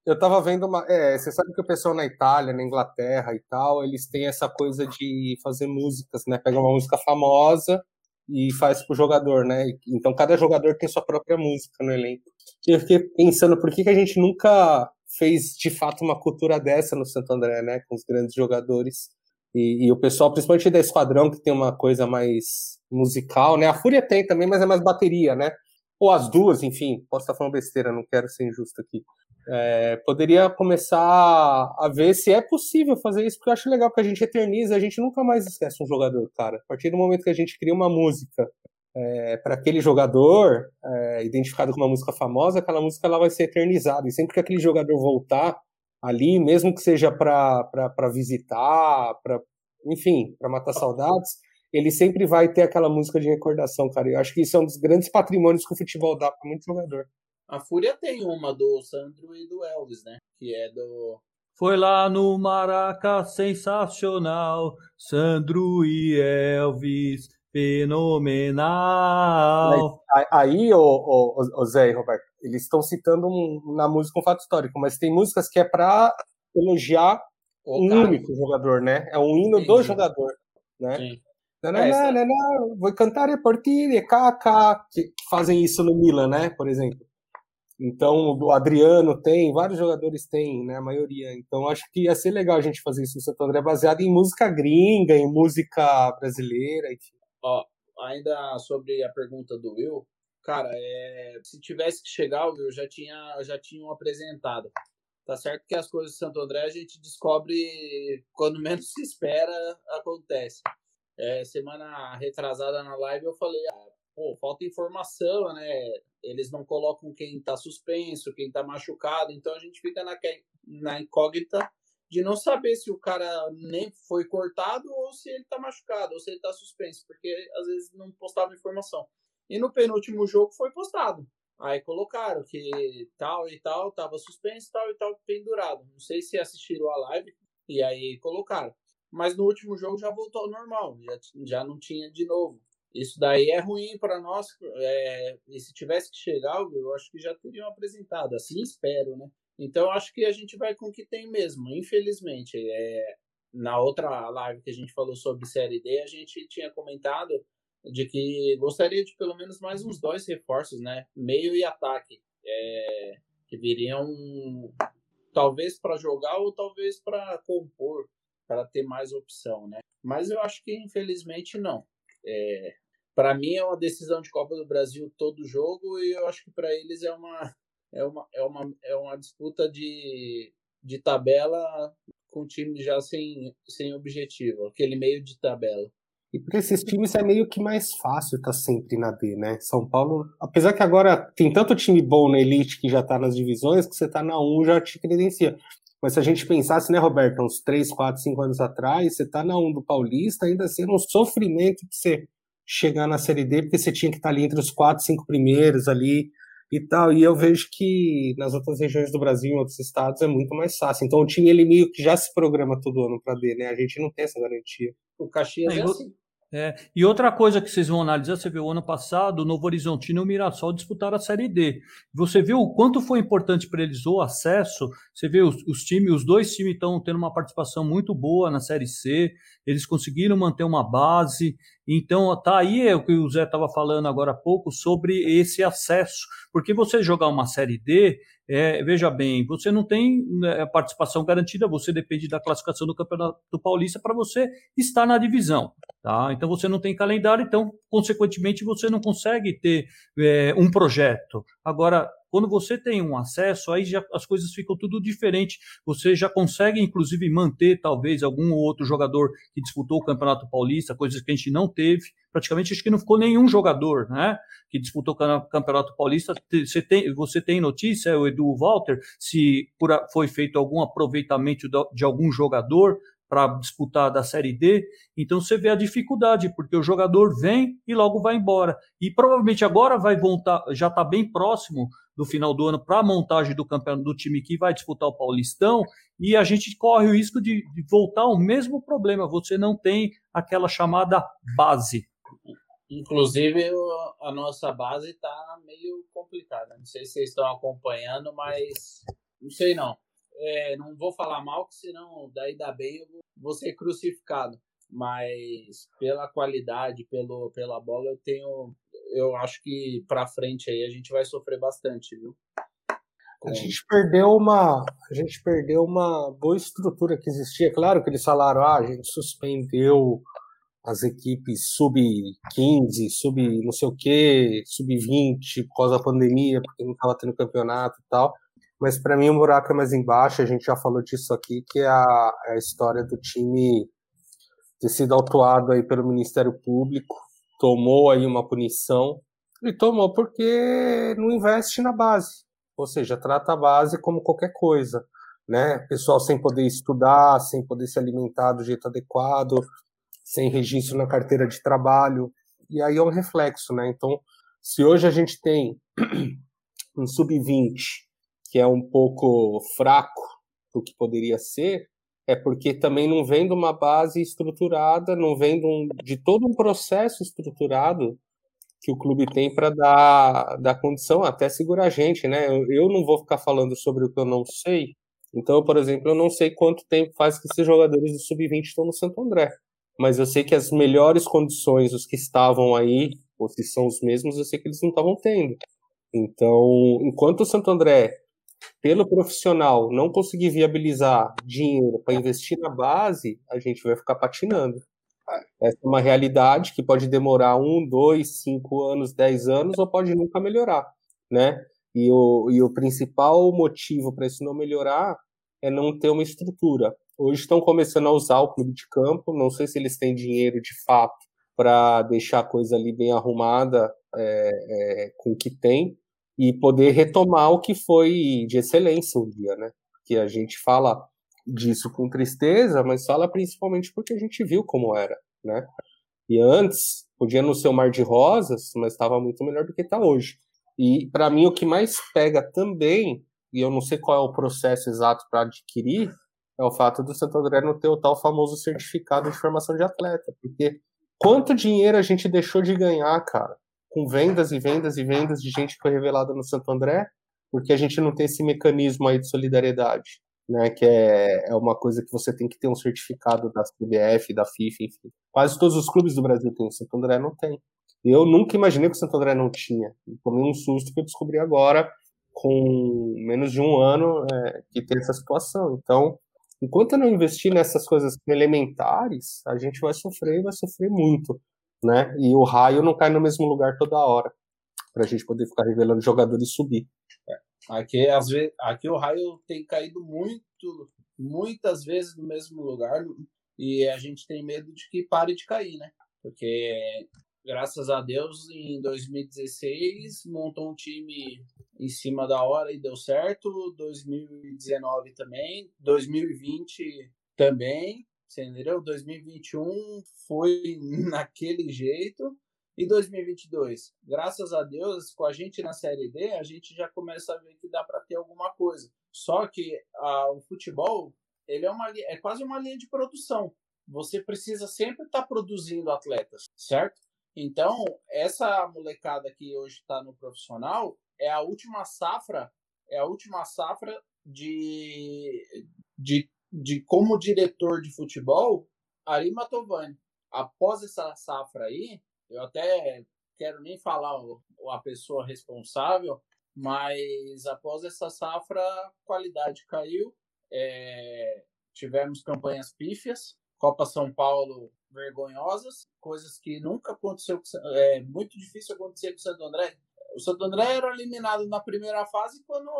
eu tava vendo uma. É, você sabe que o pessoal na Itália, na Inglaterra e tal, eles têm essa coisa de fazer músicas, né? Pega uma música famosa e faz pro jogador, né? Então cada jogador tem sua própria música no elenco. E eu fiquei pensando por que, que a gente nunca fez de fato uma cultura dessa no Santo André, né? Com os grandes jogadores. E, e, o pessoal, principalmente da Esquadrão, que tem uma coisa mais musical, né? A Fúria tem também, mas é mais bateria, né? Ou as duas, enfim, posso estar falando besteira, não quero ser injusto aqui. É, poderia começar a ver se é possível fazer isso, porque eu acho legal que a gente eterniza, a gente nunca mais esquece um jogador, cara. A partir do momento que a gente cria uma música é, para aquele jogador, é, identificado com uma música famosa, aquela música ela vai ser eternizada. E sempre que aquele jogador voltar ali, mesmo que seja para visitar, para enfim, para matar saudades, ele sempre vai ter aquela música de recordação, cara. Eu acho que isso é um dos grandes patrimônios que o futebol dá para muito jogador.
A Fúria tem uma do Sandro e do Elvis, né? Que é do.
Foi lá no Maraca, sensacional. Sandro e Elvis, fenomenal.
aí, o, o, o Zé e Roberto, eles estão citando um, na música um fato histórico, mas tem músicas que é para elogiar o um único jogador, né? É um hino Entendi. do jogador, né? Sim. Nanana, é, vou cantar por ti, de KK, que fazem isso no Milan, né? Por exemplo. Então, o Adriano tem, vários jogadores têm, né, a maioria. Então, acho que ia ser legal a gente fazer isso no Santo André, baseado em música gringa, em música brasileira, enfim.
Ó, ainda sobre a pergunta do Will, cara, é, se tivesse que chegar, Will já tinha, já tinham apresentado. Tá certo que as coisas de Santo André a gente descobre quando menos se espera, acontece. É, semana retrasada na live eu falei, ah, pô, falta informação, né? Eles não colocam quem tá suspenso, quem tá machucado, então a gente fica na, na incógnita de não saber se o cara nem foi cortado ou se ele tá machucado, ou se ele tá suspenso, porque às vezes não postava informação. E no penúltimo jogo foi postado. Aí colocaram que tal e tal tava suspenso, tal e tal pendurado. Não sei se assistiram a live e aí colocaram. Mas no último jogo já voltou ao normal, já, já não tinha de novo. Isso daí é ruim para nós. É, e se tivesse que chegar, eu acho que já teriam apresentado. Assim espero, né? Então acho que a gente vai com o que tem mesmo. Infelizmente, é, na outra live que a gente falou sobre Série D, a gente tinha comentado de que gostaria de pelo menos mais uns dois reforços, né? Meio e ataque, é, que viriam talvez para jogar ou talvez para compor, para ter mais opção, né? Mas eu acho que infelizmente não. É, para mim é uma decisão de Copa do Brasil todo jogo e eu acho que para eles é uma é uma, é uma, é uma disputa de, de tabela com time já sem, sem objetivo, aquele meio de tabela.
E para esses times é meio que mais fácil estar tá sempre na D, né? São Paulo, apesar que agora tem tanto time bom na elite que já está nas divisões, que você está na 1 já te credencia. Mas se a gente pensasse, né, Roberto, uns 3, 4, 5 anos atrás, você está na 1 do Paulista, ainda sendo um sofrimento de você chegar na Série D, porque você tinha que estar ali entre os 4, 5 primeiros ali e tal. E eu vejo que nas outras regiões do Brasil, em outros estados, é muito mais fácil. Então o time ele meio que já se programa todo ano para D, né? A gente não tem essa garantia.
O Caxias é, é assim.
É, e outra coisa que vocês vão analisar, você viu o ano passado, o Novo Horizontino e o Mirassol disputaram a Série D. Você viu o quanto foi importante para eles o acesso. Você vê os, os times, os dois times estão tendo uma participação muito boa na Série C. Eles conseguiram manter uma base. Então, tá aí o que o Zé estava falando agora há pouco sobre esse acesso. Porque você jogar uma Série D, é, veja bem, você não tem né, participação garantida, você depende da classificação do Campeonato Paulista para você estar na divisão. Tá? Então você não tem calendário, então, consequentemente, você não consegue ter é, um projeto. Agora, quando você tem um acesso, aí já as coisas ficam tudo diferente. Você já consegue, inclusive, manter talvez algum outro jogador que disputou o Campeonato Paulista, coisas que a gente não teve. Praticamente acho que não ficou nenhum jogador, né? Que disputou o Campeonato Paulista. Você tem, você tem notícia, o Edu Walter, se foi feito algum aproveitamento de algum jogador para disputar da Série D. Então você vê a dificuldade, porque o jogador vem e logo vai embora. E provavelmente agora vai voltar, já está bem próximo do final do ano para a montagem do do time que vai disputar o Paulistão, e a gente corre o risco de, de voltar ao mesmo problema. Você não tem aquela chamada base.
Inclusive, a nossa base está meio complicada. Não sei se vocês estão acompanhando, mas não sei não. É, não vou falar mal, que senão daí dá bem eu vou ser crucificado. Mas pela qualidade, pelo, pela bola, eu tenho eu acho que para frente aí a gente vai sofrer bastante, viu?
A gente perdeu uma, a gente perdeu uma boa estrutura que existia. Claro que eles falaram, ah, a gente suspendeu as equipes sub-15, sub não sei o que, sub-20 por causa da pandemia, porque não estava tendo campeonato e tal. Mas para mim o buraco é mais embaixo, a gente já falou disso aqui, que é a, é a história do time ter sido autuado aí pelo Ministério Público tomou aí uma punição. e tomou porque não investe na base, ou seja, trata a base como qualquer coisa, né? Pessoal sem poder estudar, sem poder se alimentar do jeito adequado, sem registro na carteira de trabalho, e aí é um reflexo, né? Então, se hoje a gente tem um sub-20 que é um pouco fraco do que poderia ser, é porque também não vem de uma base estruturada, não vem de, um, de todo um processo estruturado que o clube tem para dar, dar condição, até segurar a gente, né? Eu, eu, não vou ficar falando sobre o que eu não sei. Então, por exemplo, eu não sei quanto tempo faz que esses jogadores do Sub-20 estão no Santo André. Mas eu sei que as melhores condições, os que estavam aí, ou se são os mesmos, eu sei que eles não estavam tendo. Então, enquanto o Santo André pelo profissional não conseguir viabilizar dinheiro para investir na base, a gente vai ficar patinando. Essa é uma realidade que pode demorar um, dois, cinco anos, dez anos, ou pode nunca melhorar, né? E o, e o principal motivo para isso não melhorar é não ter uma estrutura. Hoje estão começando a usar o clube de campo, não sei se eles têm dinheiro de fato para deixar a coisa ali bem arrumada é, é, com o que tem e poder retomar o que foi de excelência um dia, né? Que a gente fala disso com tristeza, mas fala principalmente porque a gente viu como era, né? E antes podia não ser um mar de rosas, mas estava muito melhor do que está hoje. E para mim o que mais pega também e eu não sei qual é o processo exato para adquirir, é o fato do Santo André não ter o tal famoso certificado de formação de atleta. Porque quanto dinheiro a gente deixou de ganhar, cara, com vendas e vendas e vendas de gente que foi revelada no Santo André, porque a gente não tem esse mecanismo aí de solidariedade, né? Que é, é uma coisa que você tem que ter um certificado da CBF, da FIFA, enfim. Quase todos os clubes do Brasil têm, o Santo André não tem. Eu nunca imaginei que o Santo André não tinha. Tomei um susto que eu descobri agora com menos de um ano é, que tem essa situação. Então, enquanto eu não investir nessas coisas elementares, a gente vai sofrer e vai sofrer muito, né? E o raio não cai no mesmo lugar toda hora, para a gente poder ficar revelando jogadores e subir.
É. Aqui, às vezes, aqui o raio tem caído muito, muitas vezes no mesmo lugar e a gente tem medo de que pare de cair, né? Porque graças a Deus, em 2016 montou um time em cima da hora e deu certo. 2019 também, 2020 também, você entendeu? 2021 foi naquele jeito. E 2022, graças a Deus, com a gente na Série D, a gente já começa a ver que dá para ter alguma coisa. Só que a, o futebol, ele é, uma, é quase uma linha de produção. Você precisa sempre estar tá produzindo atletas, certo? Então, essa molecada que hoje está no profissional é a última safra, é a última safra de, de, de como diretor de futebol, Ari Matovani. Após essa safra aí, eu até quero nem falar a pessoa responsável, mas após essa safra, a qualidade caiu, é, tivemos campanhas pífias, Copa São Paulo vergonhosas, coisas que nunca aconteceu, é muito difícil acontecer com o Santo André. O Santo André era eliminado na primeira fase quando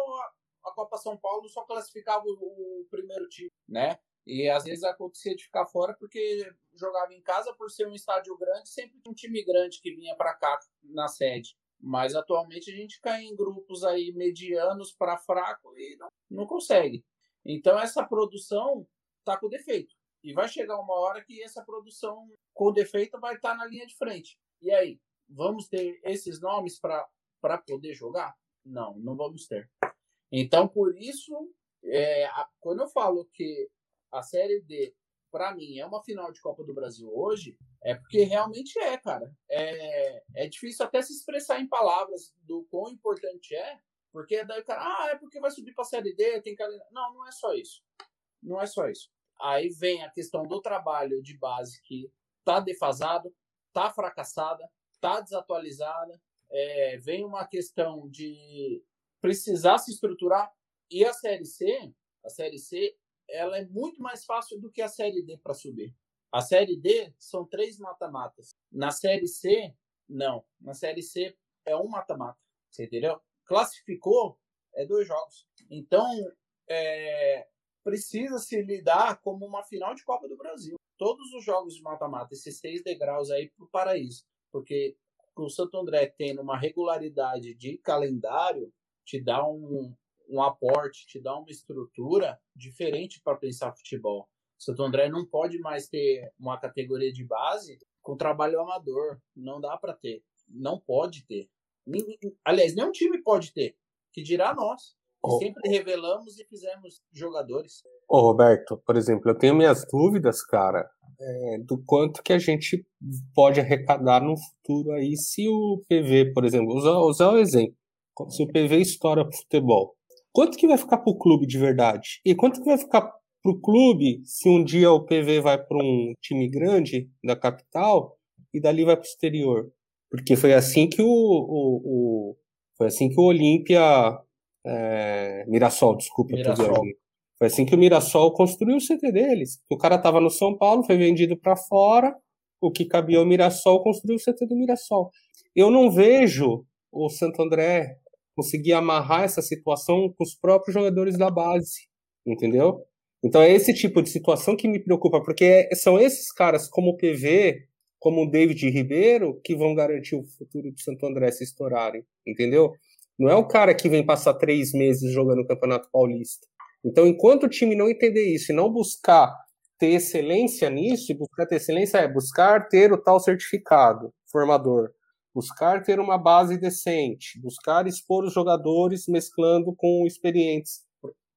a Copa São Paulo só classificava o, primeiro time, né? E às vezes acontecia de ficar fora porque jogava em casa por ser um estádio grande, sempre um time grande que vinha para cá na sede. Mas atualmente a gente cai em grupos aí medianos para fraco e não, não consegue. Então essa produção tá com defeito. E vai chegar uma hora que essa produção com defeito vai estar na linha de frente. E aí, vamos ter esses nomes para poder jogar? Não, não vamos ter. Então, por isso, é, a, quando eu falo que a Série D, para mim, é uma final de Copa do Brasil hoje, é porque realmente é, cara. É, é difícil até se expressar em palavras do quão importante é, porque daí o cara, ah, é porque vai subir para a Série D, tem que. Não, não é só isso. Não é só isso. Aí vem a questão do trabalho de base que está defasado, está fracassada, está desatualizada. É, vem uma questão de precisar se estruturar e a série C, a série C, ela é muito mais fácil do que a série D para subir. A série D são três mata-matas. Na série C, não. Na série C é um mata-mata. Você entendeu? Classificou é dois jogos. Então, é, precisa se lidar como uma final de Copa do Brasil. Todos os jogos de mata-mata, esses seis degraus aí para o paraíso. Porque o Santo André tendo uma regularidade de calendário, te dá um, um aporte, te dá uma estrutura diferente para pensar futebol. Santo André não pode mais ter uma categoria de base com trabalho amador. Não dá para ter. Não pode ter. Aliás, nenhum time pode ter. Que dirá nós. Oh. Sempre revelamos e fizemos jogadores.
Ô, Roberto, por exemplo, eu tenho minhas dúvidas, cara, é, do quanto que a gente pode arrecadar no futuro aí se o PV, por exemplo, usar, usar o exemplo, se o PV estoura pro futebol, quanto que vai ficar pro clube de verdade? E quanto que vai ficar pro clube se um dia o PV vai para um time grande da capital e dali vai pro exterior? Porque foi assim que o, o, o foi assim que o Olímpia é, Mirassol, desculpa. Mirassol. Foi assim que o Mirassol construiu o CT deles. O cara estava no São Paulo, foi vendido para fora, o que cabia ao Mirassol construiu o CT do Mirassol. Eu não vejo o Santo André conseguir amarrar essa situação com os próprios jogadores da base, entendeu? Então é esse tipo de situação que me preocupa, porque são esses caras como o PV, como o David Ribeiro, que vão garantir o futuro do Santo André se estourarem, entendeu? Não é o cara que vem passar três meses jogando o Campeonato Paulista. Então, enquanto o time não entender isso e não buscar ter excelência nisso, e buscar ter excelência é buscar ter o tal certificado formador, buscar ter uma base decente, buscar expor os jogadores mesclando com experientes.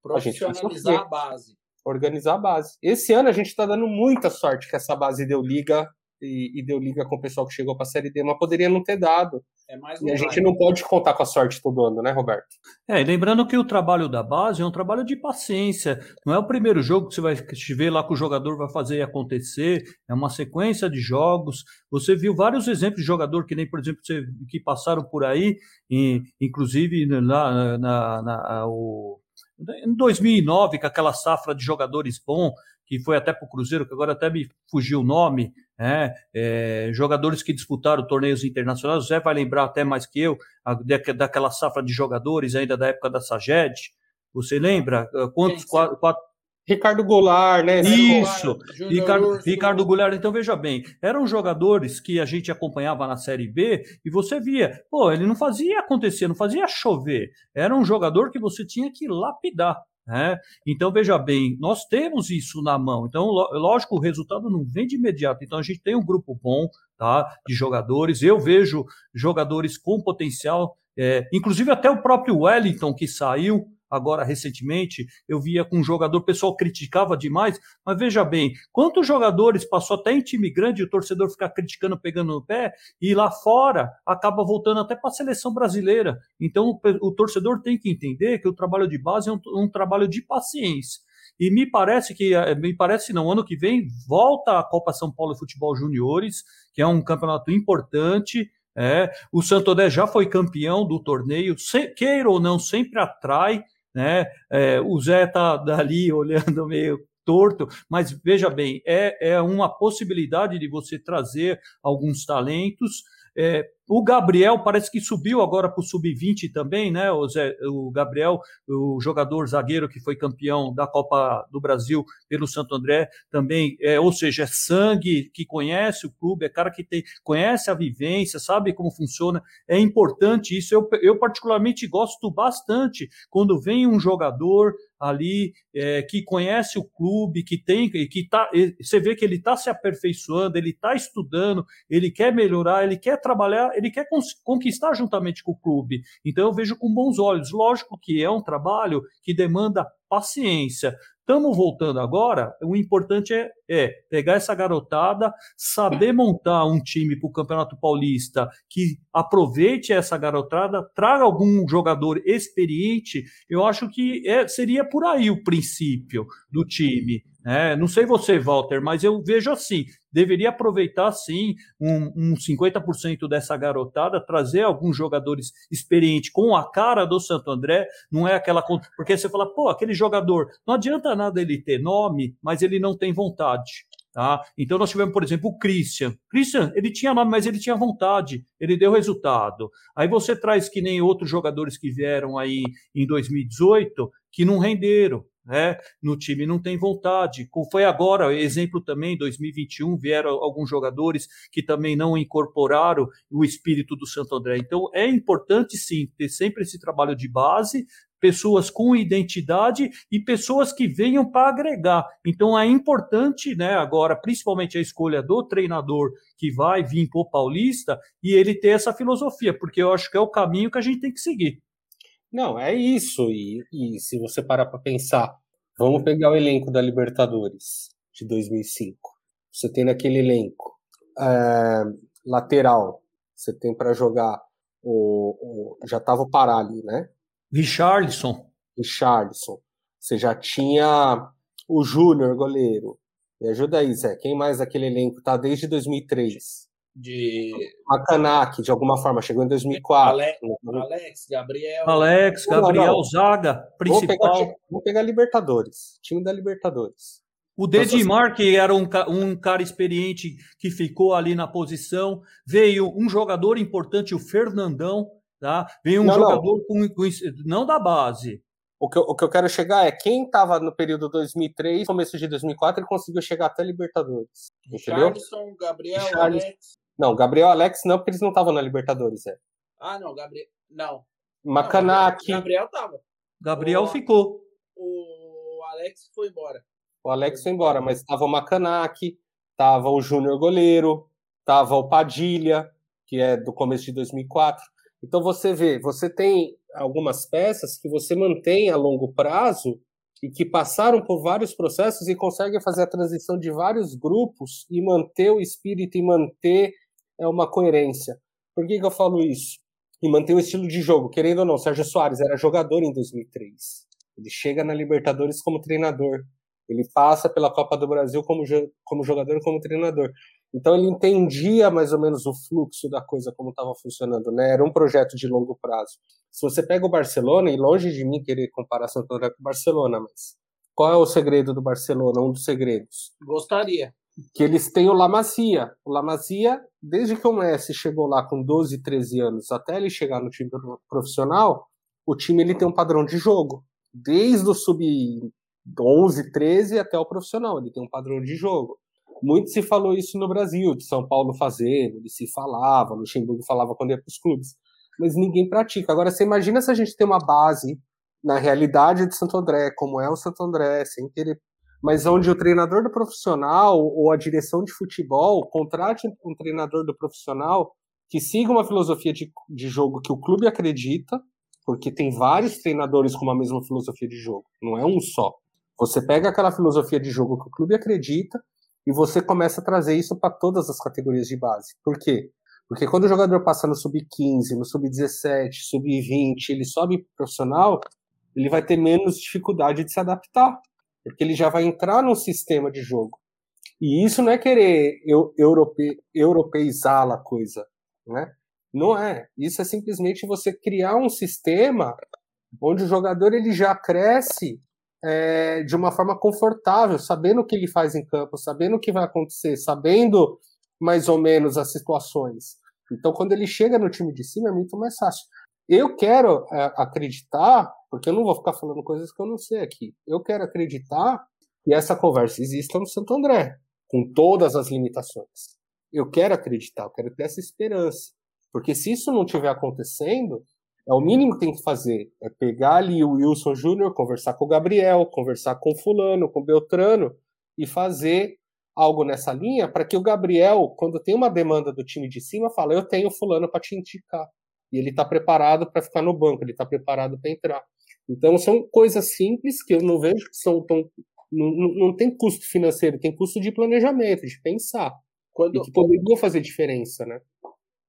Profissionalizar a, a base.
Organizar a base. Esse ano a gente está dando muita sorte que essa base deu liga e, e deu liga com o pessoal que chegou para a Série D, mas poderia não ter dado. É e a gente não pode contar com a sorte todo ano, né, Roberto?
É, e lembrando que o trabalho da base é um trabalho de paciência. Não é o primeiro jogo que você vai ver lá que o jogador vai fazer acontecer, é uma sequência de jogos. Você viu vários exemplos de jogador que nem, por exemplo, você, que passaram por aí, e, inclusive lá na, na, na o, em 2009, com aquela safra de jogadores bom, que foi até para o Cruzeiro, que agora até me fugiu o nome, é, é, jogadores que disputaram torneios internacionais, o Zé vai lembrar até mais que eu, a, daquela safra de jogadores ainda da época da Saged, você lembra? Ah, quantos? Quatro, quatro...
Ricardo Goulart, né?
Isso, Ricardo, Ricardo Goulart. Então, veja bem, eram jogadores que a gente acompanhava na Série B e você via, pô, ele não fazia acontecer, não fazia chover. Era um jogador que você tinha que lapidar. Né? Então, veja bem, nós temos isso na mão. Então, lógico, o resultado não vem de imediato. Então, a gente tem um grupo bom tá, de jogadores. Eu vejo jogadores com potencial, é, inclusive até o próprio Wellington, que saiu, agora recentemente, eu via com um jogador, o pessoal criticava demais, mas veja bem, quantos jogadores passou até em time grande, o torcedor ficar criticando, pegando no pé, e lá fora acaba voltando até para a seleção brasileira. Então o, torcedor tem que entender que o trabalho de base é um, um trabalho de paciência. E me parece que, eh, me parece não, ano que vem volta a Copa São Paulo Futebol Juniores, que é um campeonato importante, é, o Santo já foi campeão do torneio, se, queira ou não, sempre atrai né? É, o Zé está dali olhando meio torto, mas veja bem, é, é uma possibilidade de você trazer alguns talentos. É, o Gabriel parece que subiu agora para o sub-20 também, né? O, Zé, o, Gabriel, o jogador zagueiro que foi campeão da Copa do Brasil pelo Santo André, também, é, ou seja, é sangue que conhece o clube, é cara que tem, conhece a vivência, sabe como funciona. É importante isso. Eu, eu particularmente gosto bastante quando vem um jogador ali é, que conhece o clube, que tem, que tá, você vê que ele está se aperfeiçoando, ele está estudando, ele quer melhorar, ele quer trabalhar ele quer conquistar juntamente com o clube. Então eu vejo com bons olhos. Lógico que é um trabalho que demanda paciência. Estamos voltando agora. O importante é, é, pegar essa garotada, saber montar um time para o Campeonato Paulista que aproveite essa garotada, traga algum jogador experiente. Eu acho que é, seria por aí o princípio do time. É, não sei você, Walter, mas eu vejo assim: deveria aproveitar sim um, um 50% dessa garotada, trazer alguns jogadores experientes com a cara do Santo André, não é aquela. Porque você fala, pô, aquele jogador, não adianta nada ele ter nome, mas ele não tem vontade. Tá? Então nós tivemos, por exemplo, o Christian. Christian, ele tinha nome, mas ele tinha vontade, ele deu resultado. Aí você traz que nem outros jogadores que vieram aí em 2018 que não renderam né, no time não tem vontade. Foi agora, exemplo também, em 2021, vieram alguns jogadores que também não incorporaram o espírito do Santo André. Então, é importante, sim, ter sempre esse trabalho de base, pessoas com identidade e pessoas que venham para agregar. Então, é importante, né, agora, principalmente a escolha do treinador que vai vir para o Paulista e ele ter essa filosofia, porque eu acho que é o caminho que a gente tem que seguir.
Não, é isso. E, e se você parar para pensar, vamos pegar o elenco da Libertadores de 2005. Você tem naquele elenco é, lateral, você tem para jogar o, o, já tava o Parali, né?
Richarlison.
Richarlison. Você já tinha o Júnior, goleiro. Me ajuda aí, Zé. Quem mais daquele elenco tá desde 2003?
De.
Macanak, de alguma forma, chegou em 2004.
Alex, Alex Gabriel.
Alex, Gabriel, não, não. Zaga, principal.
Vamos pegar, vamos pegar Libertadores, time da Libertadores.
O Dedimar, que era um, um, cara experiente que ficou ali na posição, veio um jogador importante, o Fernandão, Tá? Vem um não, jogador não. Com, com, não da base.
O que, eu, o que eu quero chegar é quem estava no período 2003, começo de 2004, ele conseguiu chegar até Libertadores. Entendeu?
Charleston, Gabriel, Charles... Alex.
Não, Gabriel Alex não, porque eles não estavam na Libertadores, é.
Ah, não, Gabriel. Não.
Macanaki.
Gabriel tava.
Gabriel o... ficou.
O Alex foi embora.
O Alex foi embora, mas tava o Macanaki, tava o Júnior Goleiro, tava o Padilha, que é do começo de 2004. Então você vê, você tem algumas peças que você mantém a longo prazo e que passaram por vários processos e conseguem fazer a transição de vários grupos e manter o espírito e manter é, uma coerência. Por que, que eu falo isso? E manter o estilo de jogo. Querendo ou não, Sérgio Soares era jogador em 2003. Ele chega na Libertadores como treinador. Ele passa pela Copa do Brasil como, como jogador como treinador. Então ele entendia mais ou menos o fluxo da coisa como estava funcionando, né? Era um projeto de longo prazo. Se você pega o Barcelona, e longe de mim querer comparar Santo André com o Barcelona, mas qual é o segredo do Barcelona? Um dos segredos.
Gostaria.
Que eles têm o La Masia. O La Masia, desde que o Messi chegou lá com 12, 13 anos, até ele chegar no time profissional, o time ele tem um padrão de jogo. Desde o sub 11, 13 até o profissional, ele tem um padrão de jogo. Muito se falou isso no Brasil, de São Paulo fazendo, de se falava, Luxemburgo falava quando ia para os clubes, mas ninguém pratica. Agora, você imagina se a gente tem uma base na realidade de Santo André, como é o Santo André, sem querer. Mas onde o treinador do profissional ou a direção de futebol contrate um treinador do profissional que siga uma filosofia de, de jogo que o clube acredita, porque tem vários treinadores com a mesma filosofia de jogo, não é um só. Você pega aquela filosofia de jogo que o clube acredita e você começa a trazer isso para todas as categorias de base. Por quê? Porque quando o jogador passa no sub-15, no sub-17, sub-20, ele sobe profissional, ele vai ter menos dificuldade de se adaptar, porque ele já vai entrar num sistema de jogo. E isso não é querer europe, europeizar a coisa, né? Não é. Isso é simplesmente você criar um sistema onde o jogador ele já cresce é, de uma forma confortável, sabendo o que ele faz em campo, sabendo o que vai acontecer, sabendo mais ou menos as situações. Então, quando ele chega no time de cima, é muito mais fácil. Eu quero é, acreditar, porque eu não vou ficar falando coisas que eu não sei aqui. Eu quero acreditar que essa conversa exista no Santo André, com todas as limitações. Eu quero acreditar, eu quero ter essa esperança. Porque se isso não estiver acontecendo, é o mínimo que tem que fazer. É pegar ali o Wilson Júnior, conversar com o Gabriel, conversar com o fulano, com Beltrano e fazer algo nessa linha para que o Gabriel, quando tem uma demanda do time de cima, fala: Eu tenho fulano para te indicar. E ele está preparado para ficar no banco, ele está preparado para entrar. Então são coisas simples que eu não vejo que são tão. Não, não, tem custo financeiro, tem custo de planejamento, de pensar. Quando... E que poderia fazer diferença, né?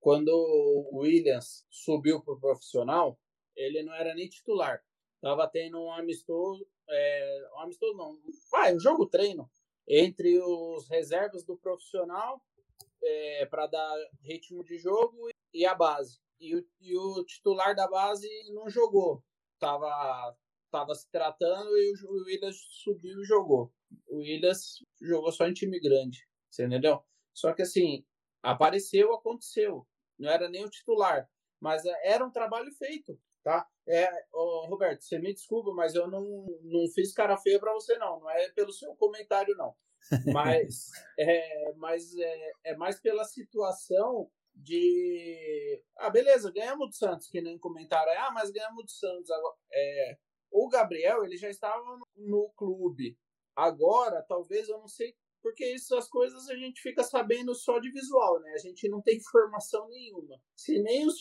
quando o Williams subiu para o profissional, ele não era nem titular. Tava tendo um amistoso, é, um amistoso não, vai, um jogo treino entre os reservas do profissional é, para dar ritmo de jogo e a base. E o, e o, titular da base não jogou. Tava, tava se tratando e o, Williams subiu e jogou. O Williams jogou só em time grande, você entendeu? Só que assim, Apareceu, aconteceu. Não era nem o titular, mas é, era um trabalho feito, tá? É, oh, Roberto, você me desculpa, mas eu não, não fiz cara feia para você não. Não é pelo seu comentário não, mas é, mas é, é mais pela situação de ah beleza ganhamos do Santos que nem comentaram ah mas ganhamos do Santos agora é, o Gabriel ele já estava no clube agora talvez eu não sei porque essas coisas a gente fica sabendo só de visual, né? A gente não tem informação nenhuma. Se nem os,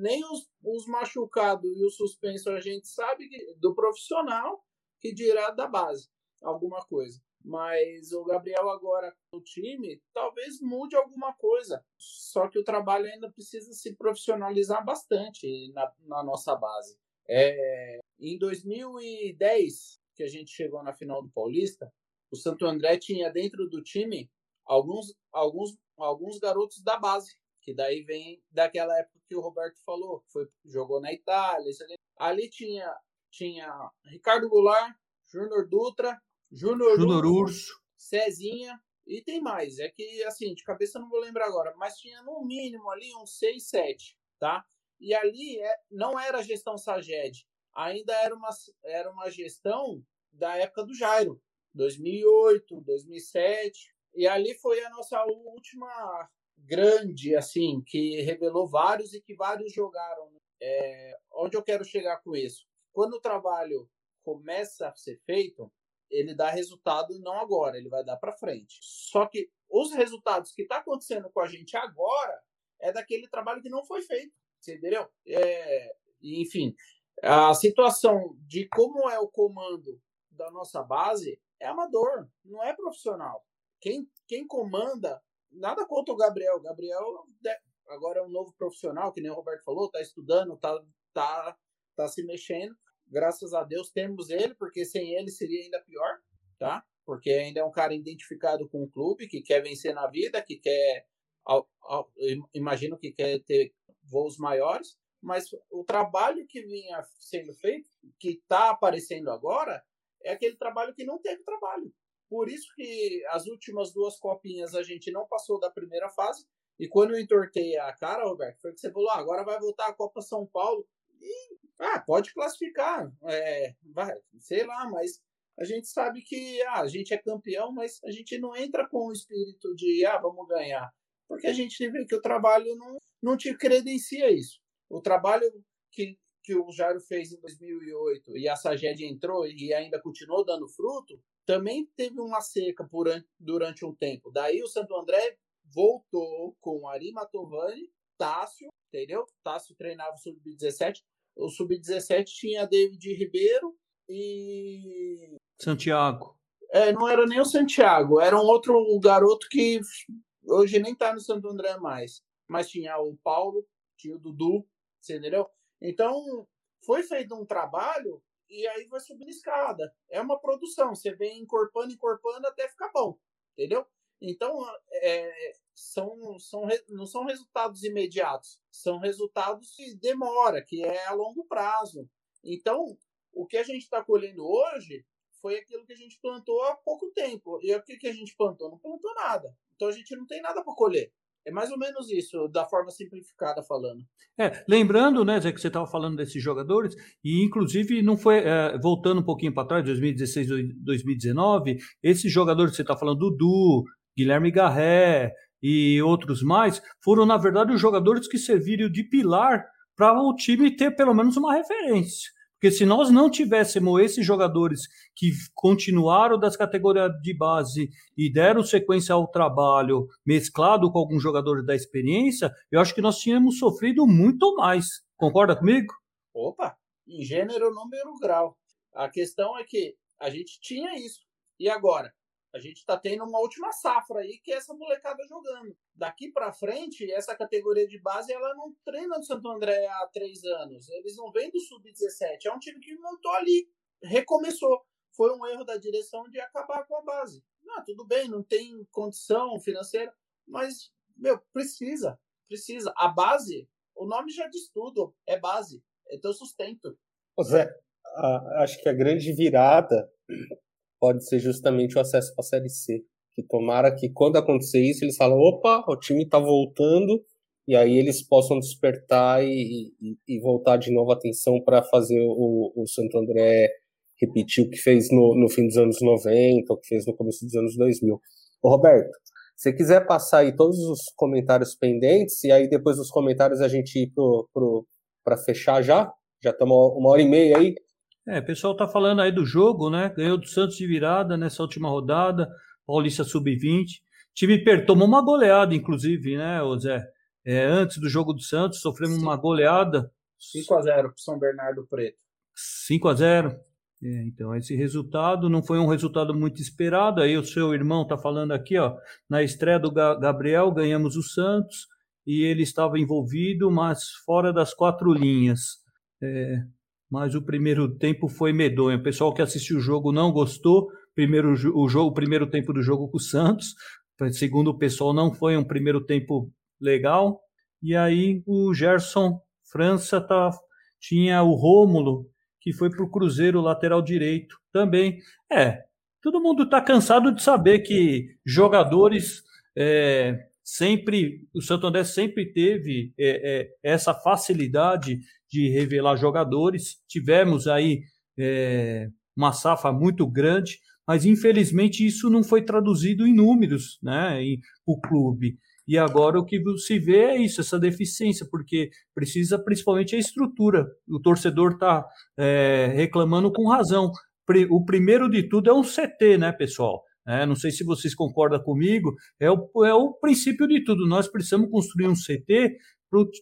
nem os, os machucados e o suspenso a gente sabe que, do profissional, que dirá da base, alguma coisa. Mas o Gabriel agora no time talvez mude alguma coisa. Só que o trabalho ainda precisa se profissionalizar bastante na, na nossa base. É, em 2010, que a gente chegou na final do Paulista, o Santo André tinha dentro do time alguns, alguns, alguns garotos da base, que daí vem daquela época que o Roberto falou, foi jogou na Itália. Ali tinha, tinha Ricardo Goulart, Júnior Dutra, Júnior
Urso,
Cezinha, e tem mais. É que, assim, de cabeça eu não vou lembrar agora, mas tinha no mínimo ali uns 6, 7, tá? E ali é, não era a gestão Saged, ainda era uma, era uma gestão da época do Jairo, 2008, 2007. E ali foi a nossa última grande, assim, que revelou vários e que vários jogaram. É, onde eu quero chegar com isso? Quando o trabalho começa a ser feito, ele dá resultado não agora, ele vai dar para frente. Só que os resultados que está acontecendo com a gente agora é daquele trabalho que não foi feito, entendeu? É, enfim, a situação de como é o comando da nossa base é amador, não é profissional. Quem, quem comanda, nada contra o Gabriel. Gabriel agora é um novo profissional, que nem o Roberto falou, está estudando, está tá, tá se mexendo. Graças a Deus temos ele, porque sem ele seria ainda pior, tá? Porque ainda é um cara identificado com o clube, que quer vencer na vida, que quer. Imagino que quer ter voos maiores, mas o trabalho que vinha sendo feito, que está aparecendo agora, é aquele trabalho que não teve trabalho. Por isso que as últimas duas copinhas a gente não passou da primeira fase. E quando eu entortei a cara, Roberto, foi que você falou: ah, agora vai voltar a Copa São Paulo. E, ah, pode classificar. É, vai, sei lá, mas a gente sabe que ah, a gente é campeão, mas a gente não entra com o espírito de ah, vamos ganhar. Porque a gente vê que o trabalho não, não te credencia isso. O trabalho que que o Jairo fez em 2008 e a Saged entrou e ainda continuou dando fruto, também teve uma seca por, durante um tempo. Daí o Santo André voltou com Ari Matovani, Tássio, entendeu? Tássio treinava o Sub-17. O Sub-17 tinha David Ribeiro e.
Santiago.
É, não era nem o Santiago, era um outro garoto que hoje nem tá no Santo André mais. Mas tinha o Paulo, tinha o Dudu, você entendeu? Então, foi feito um trabalho e aí vai subindo escada. É uma produção, você vem encorpando, encorpando até ficar bom, entendeu? Então, é, são, são, não são resultados imediatos, são resultados que demora, que é a longo prazo. Então, o que a gente está colhendo hoje foi aquilo que a gente plantou há pouco tempo. E o que, que a gente plantou? Não plantou nada. Então, a gente não tem nada para colher. É mais ou menos isso, da forma simplificada falando.
É, lembrando, né, Zé, que você estava falando desses jogadores, e inclusive não foi, é, voltando um pouquinho para trás, 2016, 2019, esses jogadores que você está falando, Dudu, Guilherme Garré e outros mais, foram, na verdade, os jogadores que serviram de pilar para o time ter pelo menos uma referência. Porque se nós não tivéssemos esses jogadores que continuaram das categorias de base e deram sequência ao trabalho, mesclado com alguns jogadores da experiência, eu acho que nós tínhamos sofrido muito mais. Concorda comigo?
Opa, em gênero, número, grau. A questão é que a gente tinha isso. E agora? A gente está tendo uma última safra aí que é essa molecada jogando. Daqui para frente, essa categoria de base ela não treina no Santo André há três anos. Eles não vêm do sub-17. É um time que montou ali, recomeçou. Foi um erro da direção de acabar com a base. Não, tudo bem, não tem condição financeira, mas meu precisa, precisa. A base, o nome já diz tudo, é base, é teu sustento.
Zé, acho que a grande virada pode ser justamente o acesso para a Série C. Que tomara que quando acontecer isso, eles falam, opa, o time está voltando, e aí eles possam despertar e, e, e voltar de novo a atenção para fazer o, o Santo André repetir o que fez no, no fim dos anos 90, o que fez no começo dos anos 2000. Ô Roberto, se quiser passar aí todos os comentários pendentes, e aí depois dos comentários a gente ir para fechar já, já estamos uma hora e meia aí,
é, o pessoal tá falando aí do jogo, né? Ganhou do Santos de virada nessa última rodada, Paulista Sub-20. Time per... tomou uma goleada, inclusive, né, Zé? É, antes do jogo do Santos, sofremos Sim. uma goleada.
5 a 0 para São Bernardo Preto.
5 a 0 é, então, esse resultado não foi um resultado muito esperado. Aí o seu irmão está falando aqui, ó, na estreia do Gabriel, ganhamos o Santos e ele estava envolvido, mas fora das quatro linhas. É, mas o primeiro tempo foi medonho. O pessoal que assistiu o jogo não gostou. Primeiro, o, jogo, o primeiro tempo do jogo com o Santos. Segundo o pessoal, não foi um primeiro tempo legal. E aí o Gerson França tá, tinha o Rômulo, que foi para o Cruzeiro lateral direito também. É, todo mundo está cansado de saber que jogadores é, sempre o Santo André sempre teve é, é, essa facilidade de revelar jogadores. Tivemos aí é, uma safra muito grande, mas infelizmente isso não foi traduzido em números, né, para o clube. E agora o que se vê é isso, essa deficiência, porque precisa principalmente a estrutura. O torcedor está é, reclamando com razão. O primeiro de tudo é um CT, né, pessoal? É, não sei se vocês concordam comigo, é o, é o princípio de tudo. Nós precisamos construir um CT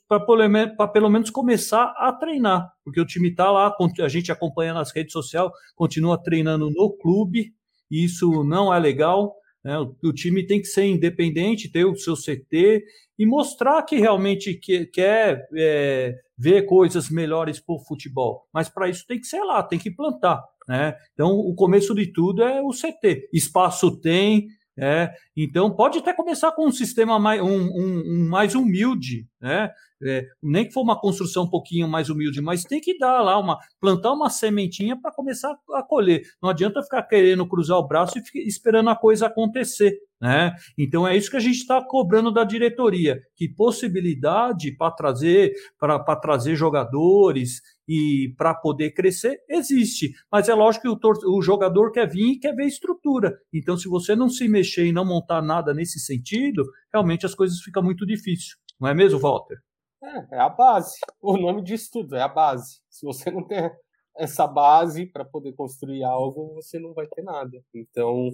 para pelo menos começar a treinar, porque o time está lá, a gente acompanha nas redes sociais, continua treinando no clube, e isso não é legal. Né? O, o, time tem que ser independente, ter o seu CT e mostrar que realmente que, quer é, ver coisas melhores para o futebol. Mas para isso tem que ser lá, tem que plantar. Né? Então, o começo de tudo é o CT. Espaço tem, é, então pode até começar com um sistema mais, um, um, um mais humilde, né? É, nem que for uma construção um pouquinho mais humilde, mas tem que dar lá uma plantar uma sementinha para começar a colher. Não adianta ficar querendo cruzar o braço e esperando a coisa acontecer. Né? Então é isso que a gente está cobrando da diretoria, que possibilidade para trazer para trazer jogadores e para poder crescer existe, mas é lógico que o, o, jogador quer vir e quer ver estrutura. Então se você não se mexer e não montar nada nesse sentido, realmente as coisas ficam muito difíceis, não é mesmo, Walter?
É, é a base. O nome diz tudo, é a base. Se você não tem essa base para poder construir algo, você não vai ter nada. Então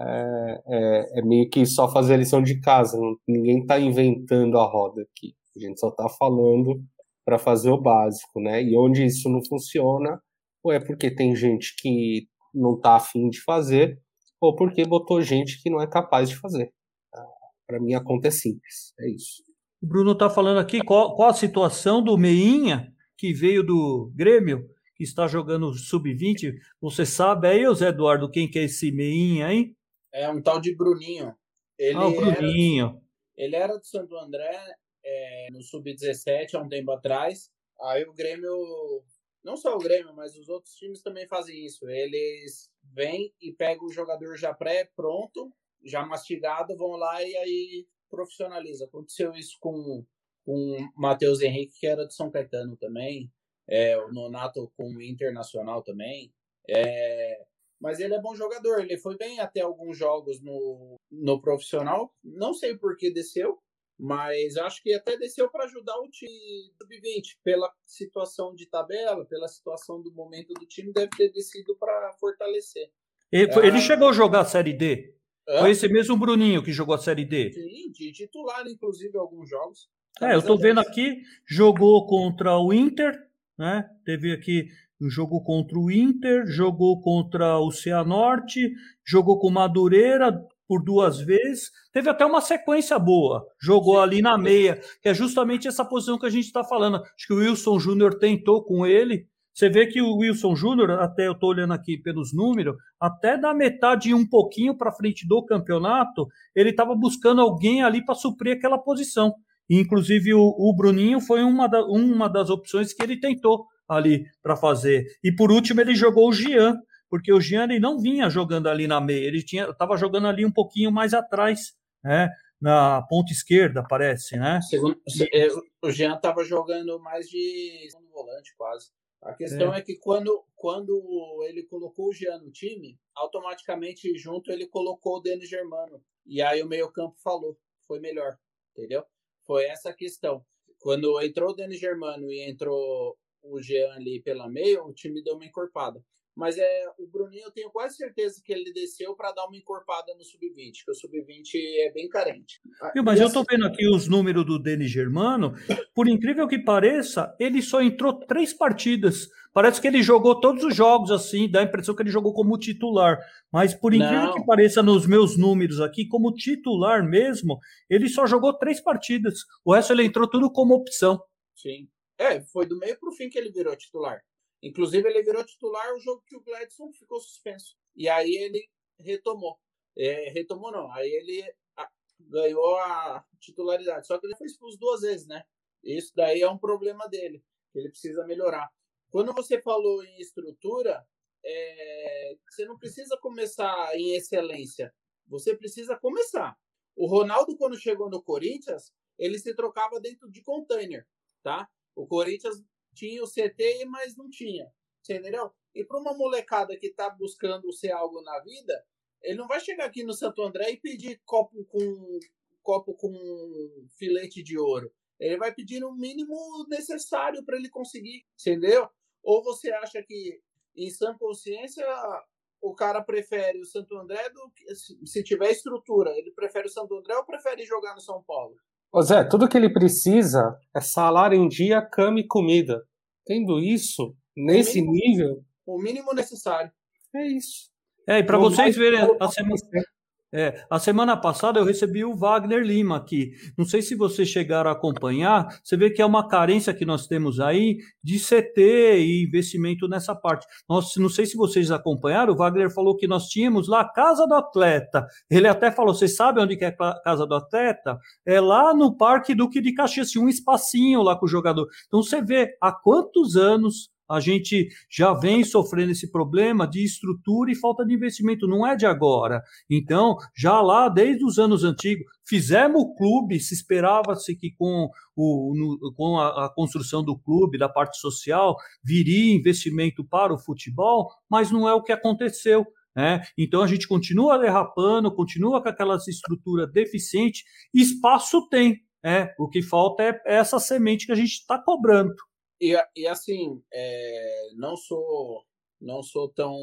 é, é, é, meio que só fazer a lição de casa. Ninguém está inventando a roda aqui. A gente só está falando para fazer o básico, né? E onde isso não funciona, ou é porque tem gente que não está afim de fazer, ou porque botou gente que não é capaz de fazer. Para mim a conta é simples, é isso.
O Bruno está falando aqui qual, qual a situação do Meinha, que veio do Grêmio, que está jogando sub-20. Você sabe aí, Zé Eduardo, quem que é esse Meinha aí?
É um tal de Bruninho.
Ele ah, o Bruninho.
Era, ele era do Santo André é, no Sub-17 há um tempo atrás. Aí o Grêmio, não só o Grêmio, mas os outros times também fazem isso. Eles vêm e pegam o jogador já pré-pronto, já mastigado, vão lá e aí profissionaliza. Aconteceu isso com com o Matheus Henrique, que era de São Caetano também. É, o Nonato com o Internacional também. É, mas ele é bom jogador. Ele foi bem até alguns jogos no, no profissional. Não sei por que desceu, mas acho que até desceu para ajudar o time sub-20. Pela situação de tabela, pela situação do momento do time, deve ter descido para fortalecer.
Ele, é... ele, chegou a jogar a Série D? É? Foi esse mesmo Bruninho que jogou a Série D?
Sim, de titular, inclusive, alguns jogos.
É, eu estou vendo aqui, jogou contra o Inter, né? Teve aqui jogou contra o Inter, jogou contra o Cianorte, jogou com Madureira por duas vezes, teve até uma sequência boa, jogou ali na meia, que é justamente essa posição que a gente está falando. Acho que o Wilson Júnior tentou com ele. Você vê que o Wilson Júnior, até eu estou olhando aqui pelos números, até da metade e um pouquinho para frente do campeonato, ele estava buscando alguém ali para suprir aquela posição. E, inclusive o, o Bruninho foi uma, da, uma das opções que ele tentou ali para fazer. E por último ele jogou o Jean, porque o Jean ele não vinha jogando ali na meia, ele estava jogando ali um pouquinho mais atrás, né? Na ponta esquerda, parece, né?
Segundo, é, o Jean estava jogando mais de volante, quase. A questão é. é. que quando, quando ele colocou o Jean no time, automaticamente junto ele colocou o Denis Germano. E aí o meio-campo falou, foi melhor, entendeu? Foi essa a questão. Quando entrou o Denis Germano e entrou o Jean ali pela meia, o time deu uma encorpada. Mas é o Bruninho, eu tenho quase certeza que ele desceu para dar uma encorpada no sub-20, que o sub-20 é bem carente.
Viu, mas e eu estou assim... vendo aqui os números do Denis Germano. Por incrível que pareça, ele só entrou três partidas. Parece que ele jogou todos os jogos assim, dá a impressão que ele jogou como titular. Mas por incrível Não. que pareça, nos meus números aqui, como titular mesmo, ele só jogou três partidas. O resto ele entrou tudo como opção.
Sim. É, foi do meio para o fim que ele virou titular. Inclusive, ele virou titular o jogo que o Gladson ficou suspenso. E aí ele retomou. É, retomou não, aí ele a, ganhou a titularidade. Só que ele foi expulso duas vezes, né? Isso daí é um problema dele. Ele precisa melhorar. Quando você falou em estrutura, é, você não precisa começar em excelência. Você precisa começar. O Ronaldo, quando chegou no Corinthians, ele se trocava dentro de container, tá? O Corinthians tinha o CT, mas não tinha. Você entendeu? E para uma molecada que está buscando ser algo na vida, ele não vai chegar aqui no Santo André e pedir copo com copo com filete de ouro. Ele vai pedir o mínimo necessário para ele conseguir, entendeu? Ou você acha que em sã consciência o cara prefere o Santo André do que se tiver estrutura, ele prefere o Santo André ou prefere jogar no São Paulo?
Ô Zé, tudo que ele precisa é salário em dia, cama e comida. Tendo isso, nesse o mínimo, nível.
O mínimo necessário.
É isso.
É, e para vocês verem a semana, é, a semana passada eu recebi o Wagner Lima aqui. Não sei se vocês chegaram a acompanhar. Você vê que é uma carência que nós temos aí de CT e investimento nessa parte. Nós, não sei se vocês acompanharam. O Wagner falou que nós tínhamos lá a casa do atleta. Ele até falou: vocês sabem onde que é a casa do atleta? É lá no Parque Duque de Caxias, um espacinho lá com o jogador. Então você vê há quantos anos a gente já vem sofrendo esse problema de estrutura e falta de investimento, não é de agora. Então, já lá desde os anos antigos, fizemos o clube, se esperava-se que com, o, no, com a, a, construção do clube, da parte social, viria investimento para o futebol, mas não é o que aconteceu. Né? Então a gente continua derrapando, continua com aquelas estruturas deficientes, espaço tem. É, o que falta é essa semente que a gente está cobrando.
E, e assim, é, não sou não sou tão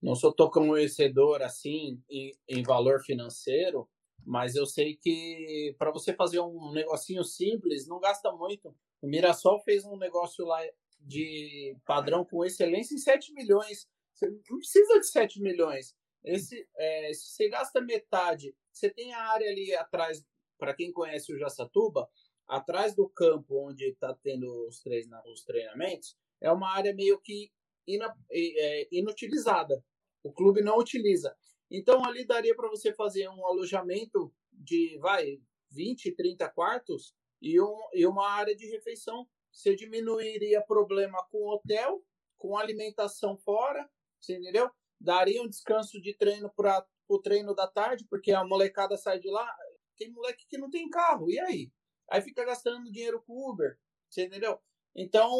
não sou tão conhecedor assim em, em valor financeiro, mas eu sei que para você fazer um negocinho simples não gasta muito. O Mirassol fez um negócio lá de padrão com excelência em 7 milhões. Você não precisa de 7 milhões. Esse, é, você gasta metade, você tem a área ali atrás, para quem conhece o Jaçatuba, atrás do campo onde está tendo os, treina, os treinamentos, é uma área meio que ina, é, inutilizada. O clube não utiliza. Então ali daria para você fazer um alojamento de, vai, 20, 30 quartos e, um, e uma área de refeição. Você diminuiria problema com hotel, com alimentação fora, você entendeu? Daria um descanso de treino para o treino da tarde, porque a molecada sai de lá. Tem moleque que não tem carro, e aí? Aí fica gastando dinheiro com Uber, entendeu? Então,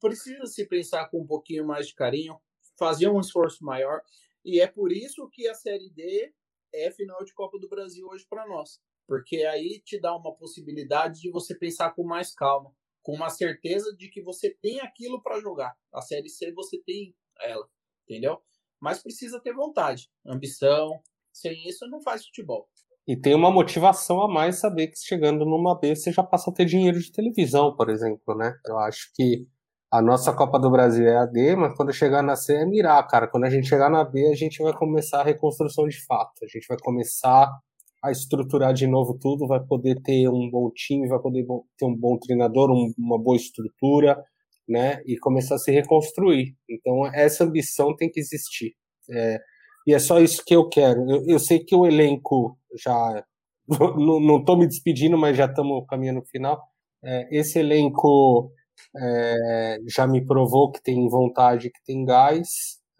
precisa se pensar com um pouquinho mais de carinho, fazer um esforço maior. E é por isso que a Série D é final de Copa do Brasil hoje para nós. Porque aí te dá uma possibilidade de você pensar com mais calma, com uma certeza de que você tem aquilo para jogar. A Série C você tem ela, entendeu? Mas precisa ter vontade, ambição. Sem isso, não faz futebol.
E tem uma motivação a mais saber que chegando numa B você já passa a ter dinheiro de televisão, por exemplo, né? Eu acho que a nossa Copa do Brasil é a D, mas quando chegar na C é mirar, cara. Quando a gente chegar na B, a gente vai começar a reconstrução de fato. A gente vai começar a estruturar de novo tudo, vai poder ter um bom time, vai poder ter um bom treinador, um, uma boa estrutura, né? E começar a se reconstruir. Então, essa ambição tem que existir. É, e é só isso que eu quero. Eu, eu sei que o elenco já. Não estou me despedindo, mas já estamos caminhando no final. É, esse elenco é, já me provou que tem vontade, que tem gás.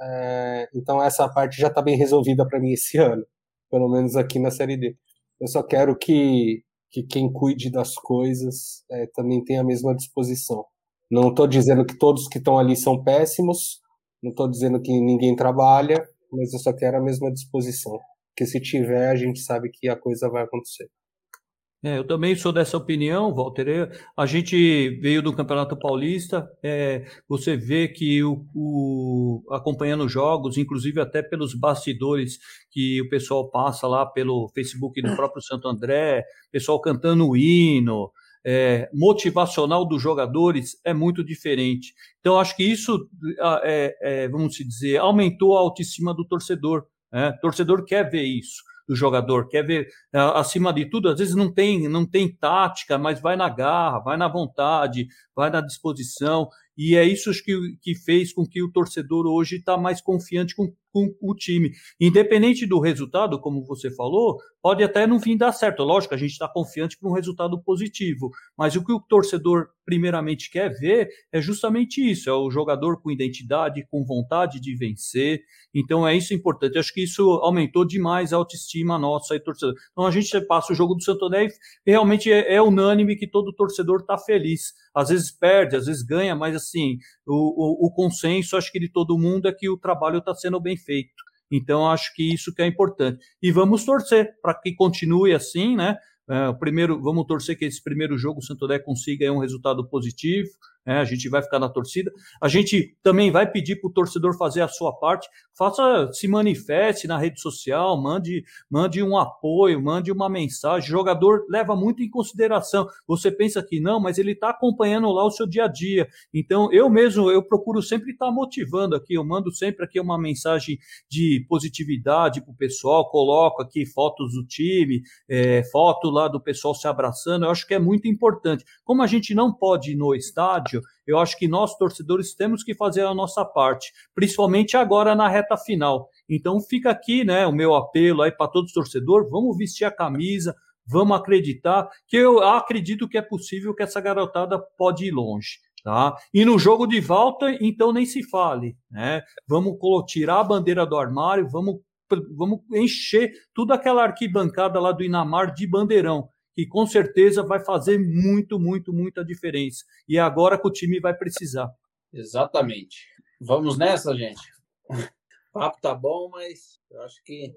É, então essa parte já está bem resolvida para mim esse ano, pelo menos aqui na Série D. Eu só quero que, que quem cuide das coisas é, também tenha a mesma disposição. Não estou dizendo que todos que estão ali são péssimos, não estou dizendo que ninguém trabalha, mas eu só quero a mesma disposição. Porque se tiver, a gente sabe que a coisa vai acontecer.
É, eu também sou dessa opinião, Walter. A gente veio do Campeonato Paulista, é, você vê que o, o, acompanhando jogos, inclusive até pelos bastidores que o pessoal passa lá pelo Facebook do próprio Santo André, pessoal cantando o hino, é, motivacional dos jogadores é muito diferente. Então, acho que isso, é, é, vamos dizer, aumentou a autoestima do torcedor. Né? O torcedor quer ver isso do jogador, quer ver, acima de tudo, às vezes não tem, não tem tática, mas vai na garra, vai na vontade, vai na disposição, e é isso que, que fez com que o torcedor hoje está mais confiante com, com o time. Independente do resultado, como você falou, pode até no fim dar certo. Lógico, a gente está confiante para um resultado positivo, mas o que o torcedor primeiramente quer ver é justamente isso: é o jogador com identidade, com vontade de vencer. Então é isso importante. Eu acho que isso aumentou demais a autoestima nossa aí, torcedor. Então a gente passa o jogo do Santo André e realmente é, é unânime que todo torcedor está feliz. Às vezes perde, às vezes ganha, mas assim, o, o, o consenso, acho que de todo mundo é que o trabalho está sendo bem feito. Então, acho que isso que é importante. E vamos torcer para que continue assim, né? É, primeiro, vamos torcer que esse primeiro jogo o Santo André consiga um resultado positivo. É, a gente vai ficar na torcida. A gente também vai pedir para o torcedor fazer a sua parte. Faça, se manifeste na rede social, mande, mande um apoio, mande uma mensagem. O jogador leva muito em consideração. Você pensa que não, mas ele está acompanhando lá o seu dia a dia. Então, eu mesmo, eu procuro sempre estar tá motivando aqui. Eu mando sempre aqui uma mensagem de positividade para o pessoal. Coloco aqui fotos do time, é, foto lá do pessoal se abraçando. Eu acho que é muito importante. Como a gente não pode ir no estádio, eu acho que nós, torcedores, temos que fazer a nossa parte, principalmente agora na reta final. Então fica aqui né, o meu apelo aí para todos os torcedores, vamos vestir a camisa, vamos acreditar, que eu acredito que é possível que essa garotada pode ir longe. Tá? E no jogo de volta, então nem se fale. Né? Vamos tirar a bandeira do armário, vamos, vamos encher toda aquela arquibancada lá do Inamar de bandeirão que com certeza vai fazer muito, muito, muita diferença. E é agora que o time vai precisar.
Exatamente. Vamos nessa, gente. O papo tá bom, mas eu acho que.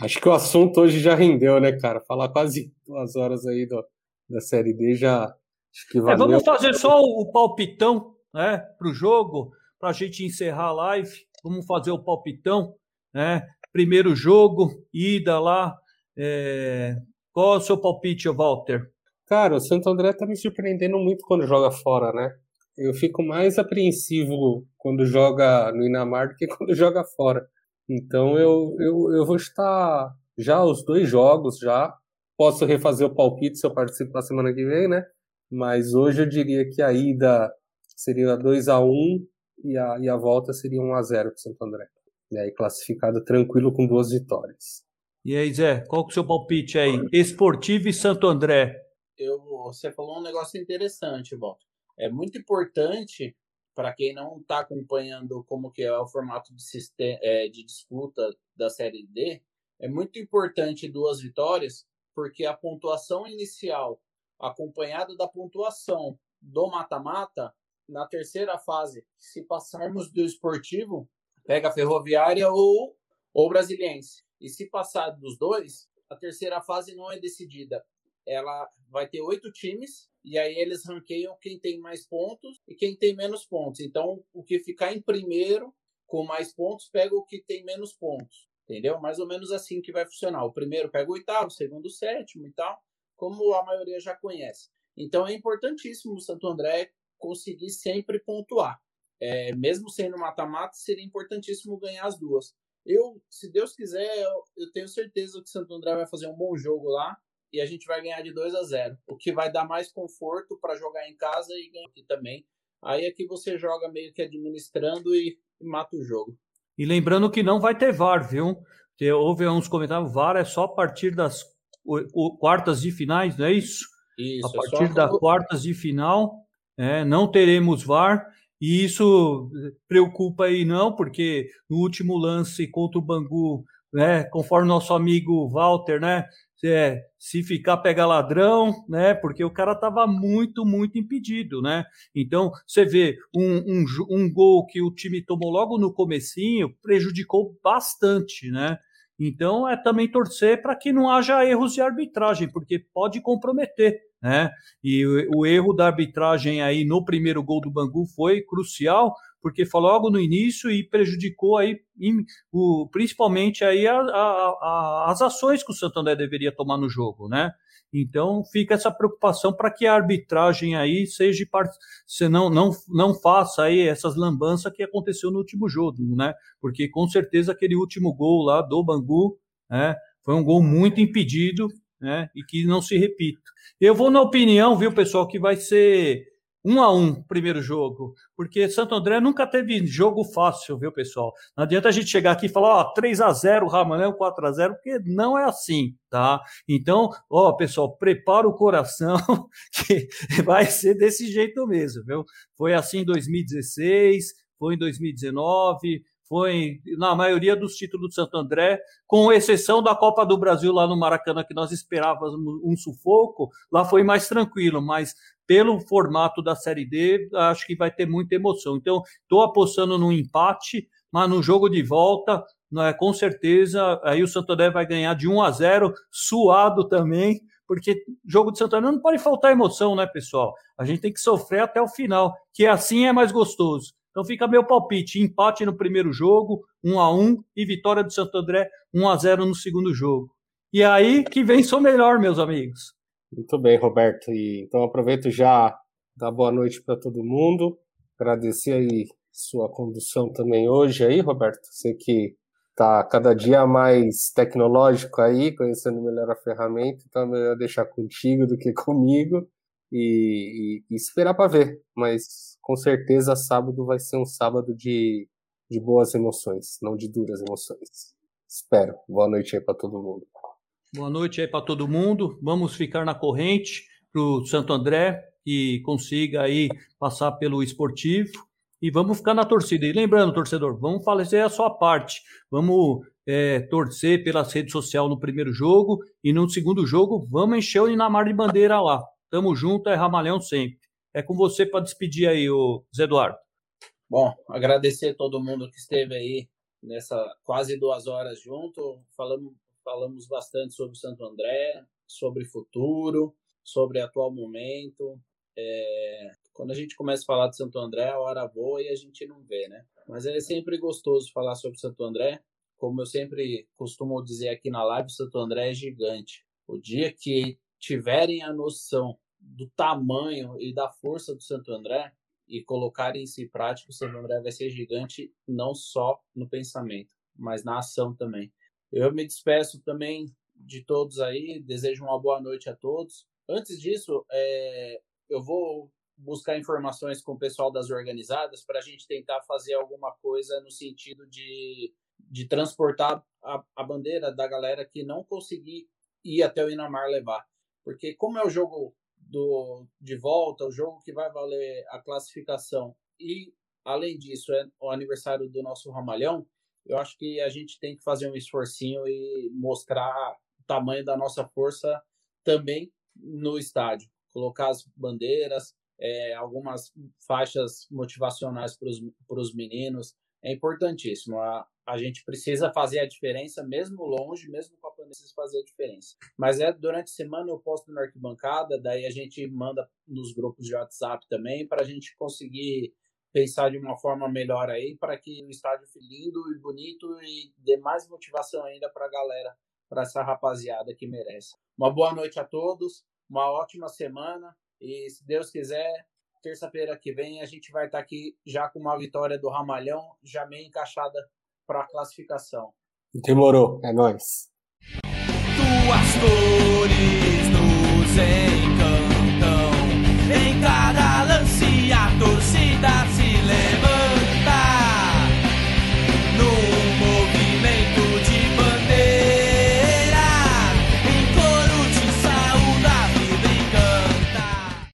Acho que o assunto hoje já rendeu, né, cara? Falar quase duas horas aí do, da Série D já. Acho que
valeu. É, vamos fazer só o palpitão né, para o jogo, para a gente encerrar a live. Vamos fazer o palpitão. Né? Primeiro jogo, ida lá. É, qual é o seu palpite, Walter?
Cara, o Santo André tá me surpreendendo muito quando joga fora, né? Eu fico mais apreensivo quando joga no Inamar do que quando joga fora. Então eu, eu, eu vou estar já os dois jogos já. Posso refazer o palpite se eu participar semana que vem, né? Mas hoje eu diria que a ida seria 2 a 1 e a, e a volta seria 1 a 0 para o Santo André. E aí classificado tranquilo com duas vitórias.
E aí, Zé, qual que é o seu palpite aí? Esportivo e Santo André.
Eu, você falou um negócio interessante, Walter. É muito importante para quem não está acompanhando como que é o formato de, sistema, é, de disputa da Série D, é muito importante duas vitórias, porque a pontuação inicial, acompanhada da pontuação do mata-mata, na terceira fase, se passarmos do esportivo, pega a ferroviária ou o brasiliense. E se passar dos dois, a terceira fase não é decidida. Ela vai ter oito times e aí eles ranqueiam quem tem mais pontos e quem tem menos pontos. Então, o que ficar em primeiro com mais pontos pega o que tem menos pontos. Entendeu? Mais ou menos assim que vai funcionar. O primeiro pega o oitavo, o segundo o sétimo e tal, como a maioria já conhece. Então é importantíssimo o Santo André conseguir sempre pontuar. É, mesmo sendo mata-mata, seria importantíssimo ganhar as duas. Eu, se Deus quiser, eu, eu tenho certeza que o Santo André vai fazer um bom jogo lá e a gente vai ganhar de 2 a 0, o que vai dar mais conforto para jogar em casa e ganhar aqui também. Aí é que você joga meio que administrando e, e mata o jogo.
E lembrando que não vai ter VAR, viu? Porque houve uns comentários, VAR é só a partir das o, o, quartas de finais, não é isso?
Isso.
A é partir das quartas de final, é, não teremos VAR. E isso preocupa aí não, porque no último lance contra o Bangu, né, conforme nosso amigo Walter, né, é, se ficar pega ladrão, né, porque o cara estava muito, muito impedido, né. Então você vê um, um, um gol que o time tomou logo no comecinho prejudicou bastante, né. Então é também torcer para que não haja erros de arbitragem, porque pode comprometer né? E o, o, erro da arbitragem aí no primeiro gol do Bangu foi crucial, porque foi logo no início e prejudicou aí o, principalmente aí a, a, a, as ações que o Santander deveria tomar no jogo, né? Então fica essa preocupação para que a arbitragem aí seja se não, não, não faça aí essas lambanças que aconteceu no último jogo, né? Porque com certeza aquele último gol lá do Bangu, né? Foi um gol muito impedido né? E que não se repita. Eu vou na opinião, viu, pessoal, que vai ser um a um primeiro jogo, porque Santo André nunca teve jogo fácil, viu, pessoal? Não adianta a gente chegar aqui e falar, ó, 3 a 0 Ramanel, 4 a 0 porque não é assim, tá? Então, ó, pessoal, prepara o coração, que vai ser desse jeito mesmo, viu? Foi assim em 2016, foi em 2019, foi na maioria dos títulos do Santo André, com exceção da Copa do Brasil lá no Maracanã, que nós esperávamos um sufoco, lá foi mais tranquilo, mas pelo formato da Série D, acho que vai ter muita emoção. Então, estou apostando no empate, mas no jogo de volta, é, com certeza, aí o Santo André vai ganhar de 1 a 0, suado também, porque jogo de Santo André não pode faltar emoção, né, pessoal? A gente tem que sofrer até o final, que assim é mais gostoso. Então fica meu palpite: empate no primeiro jogo, 1 a 1 e vitória do Santo André 1 a 0 no segundo jogo. E aí que vem sou melhor, meus amigos.
Muito bem, Roberto. E então aproveito já dar boa noite para todo mundo. Agradecer aí sua condução também hoje aí, Roberto. Você que está cada dia mais tecnológico aí, conhecendo melhor a ferramenta, então é melhor deixar contigo do que comigo e, e, e esperar para ver. Mas com certeza sábado vai ser um sábado de, de boas emoções, não de duras emoções. Espero. Boa noite aí para todo mundo.
Boa noite aí para todo mundo. Vamos ficar na corrente para o Santo André que consiga aí passar pelo esportivo e vamos ficar na torcida. E lembrando, torcedor, vamos fazer a sua parte. Vamos é, torcer pelas redes sociais no primeiro jogo e no segundo jogo vamos encher o Inamar de bandeira lá. Tamo junto, é Ramalhão sempre. É com você para despedir aí, o Zé Eduardo.
Bom, agradecer a todo mundo que esteve aí nessa quase duas horas junto. Falamos, falamos bastante sobre Santo André, sobre futuro, sobre atual momento. É, quando a gente começa a falar de Santo André, a hora voa e a gente não vê, né? Mas é sempre gostoso falar sobre Santo André. Como eu sempre costumo dizer aqui na live, Santo André é gigante. O dia que tiverem a noção do tamanho e da força do Santo André e colocarem isso em prática, o Santo André vai ser gigante não só no pensamento, mas na ação também. Eu me despeço também de todos aí, desejo uma boa noite a todos. Antes disso, é, eu vou buscar informações com o pessoal das organizadas para a gente tentar fazer alguma coisa no sentido de, de transportar a, a bandeira da galera que não conseguir ir até o Inamar levar. Porque como é o jogo do, de volta, o jogo que vai valer a classificação e, além disso, é o aniversário do nosso Ramalhão, eu acho que a gente tem que fazer um esforcinho e mostrar o tamanho da nossa força também no estádio. Colocar as bandeiras, é, algumas faixas motivacionais para os meninos, é importantíssimo. A, a gente precisa fazer a diferença, mesmo longe, mesmo com a pandemia, precisa fazer a diferença. Mas é durante a semana eu posto na arquibancada, daí a gente manda nos grupos de WhatsApp também, para a gente conseguir pensar de uma forma melhor aí, para que o estádio fique lindo e bonito e dê mais motivação ainda para a galera, para essa rapaziada que merece. Uma boa noite a todos, uma ótima semana e, se Deus quiser, terça-feira que vem a gente vai estar aqui já com uma vitória do Ramalhão, já meio encaixada para a classificação.
Demorou, é nóis. Tuas cores nos encantam, em cada lance a torcida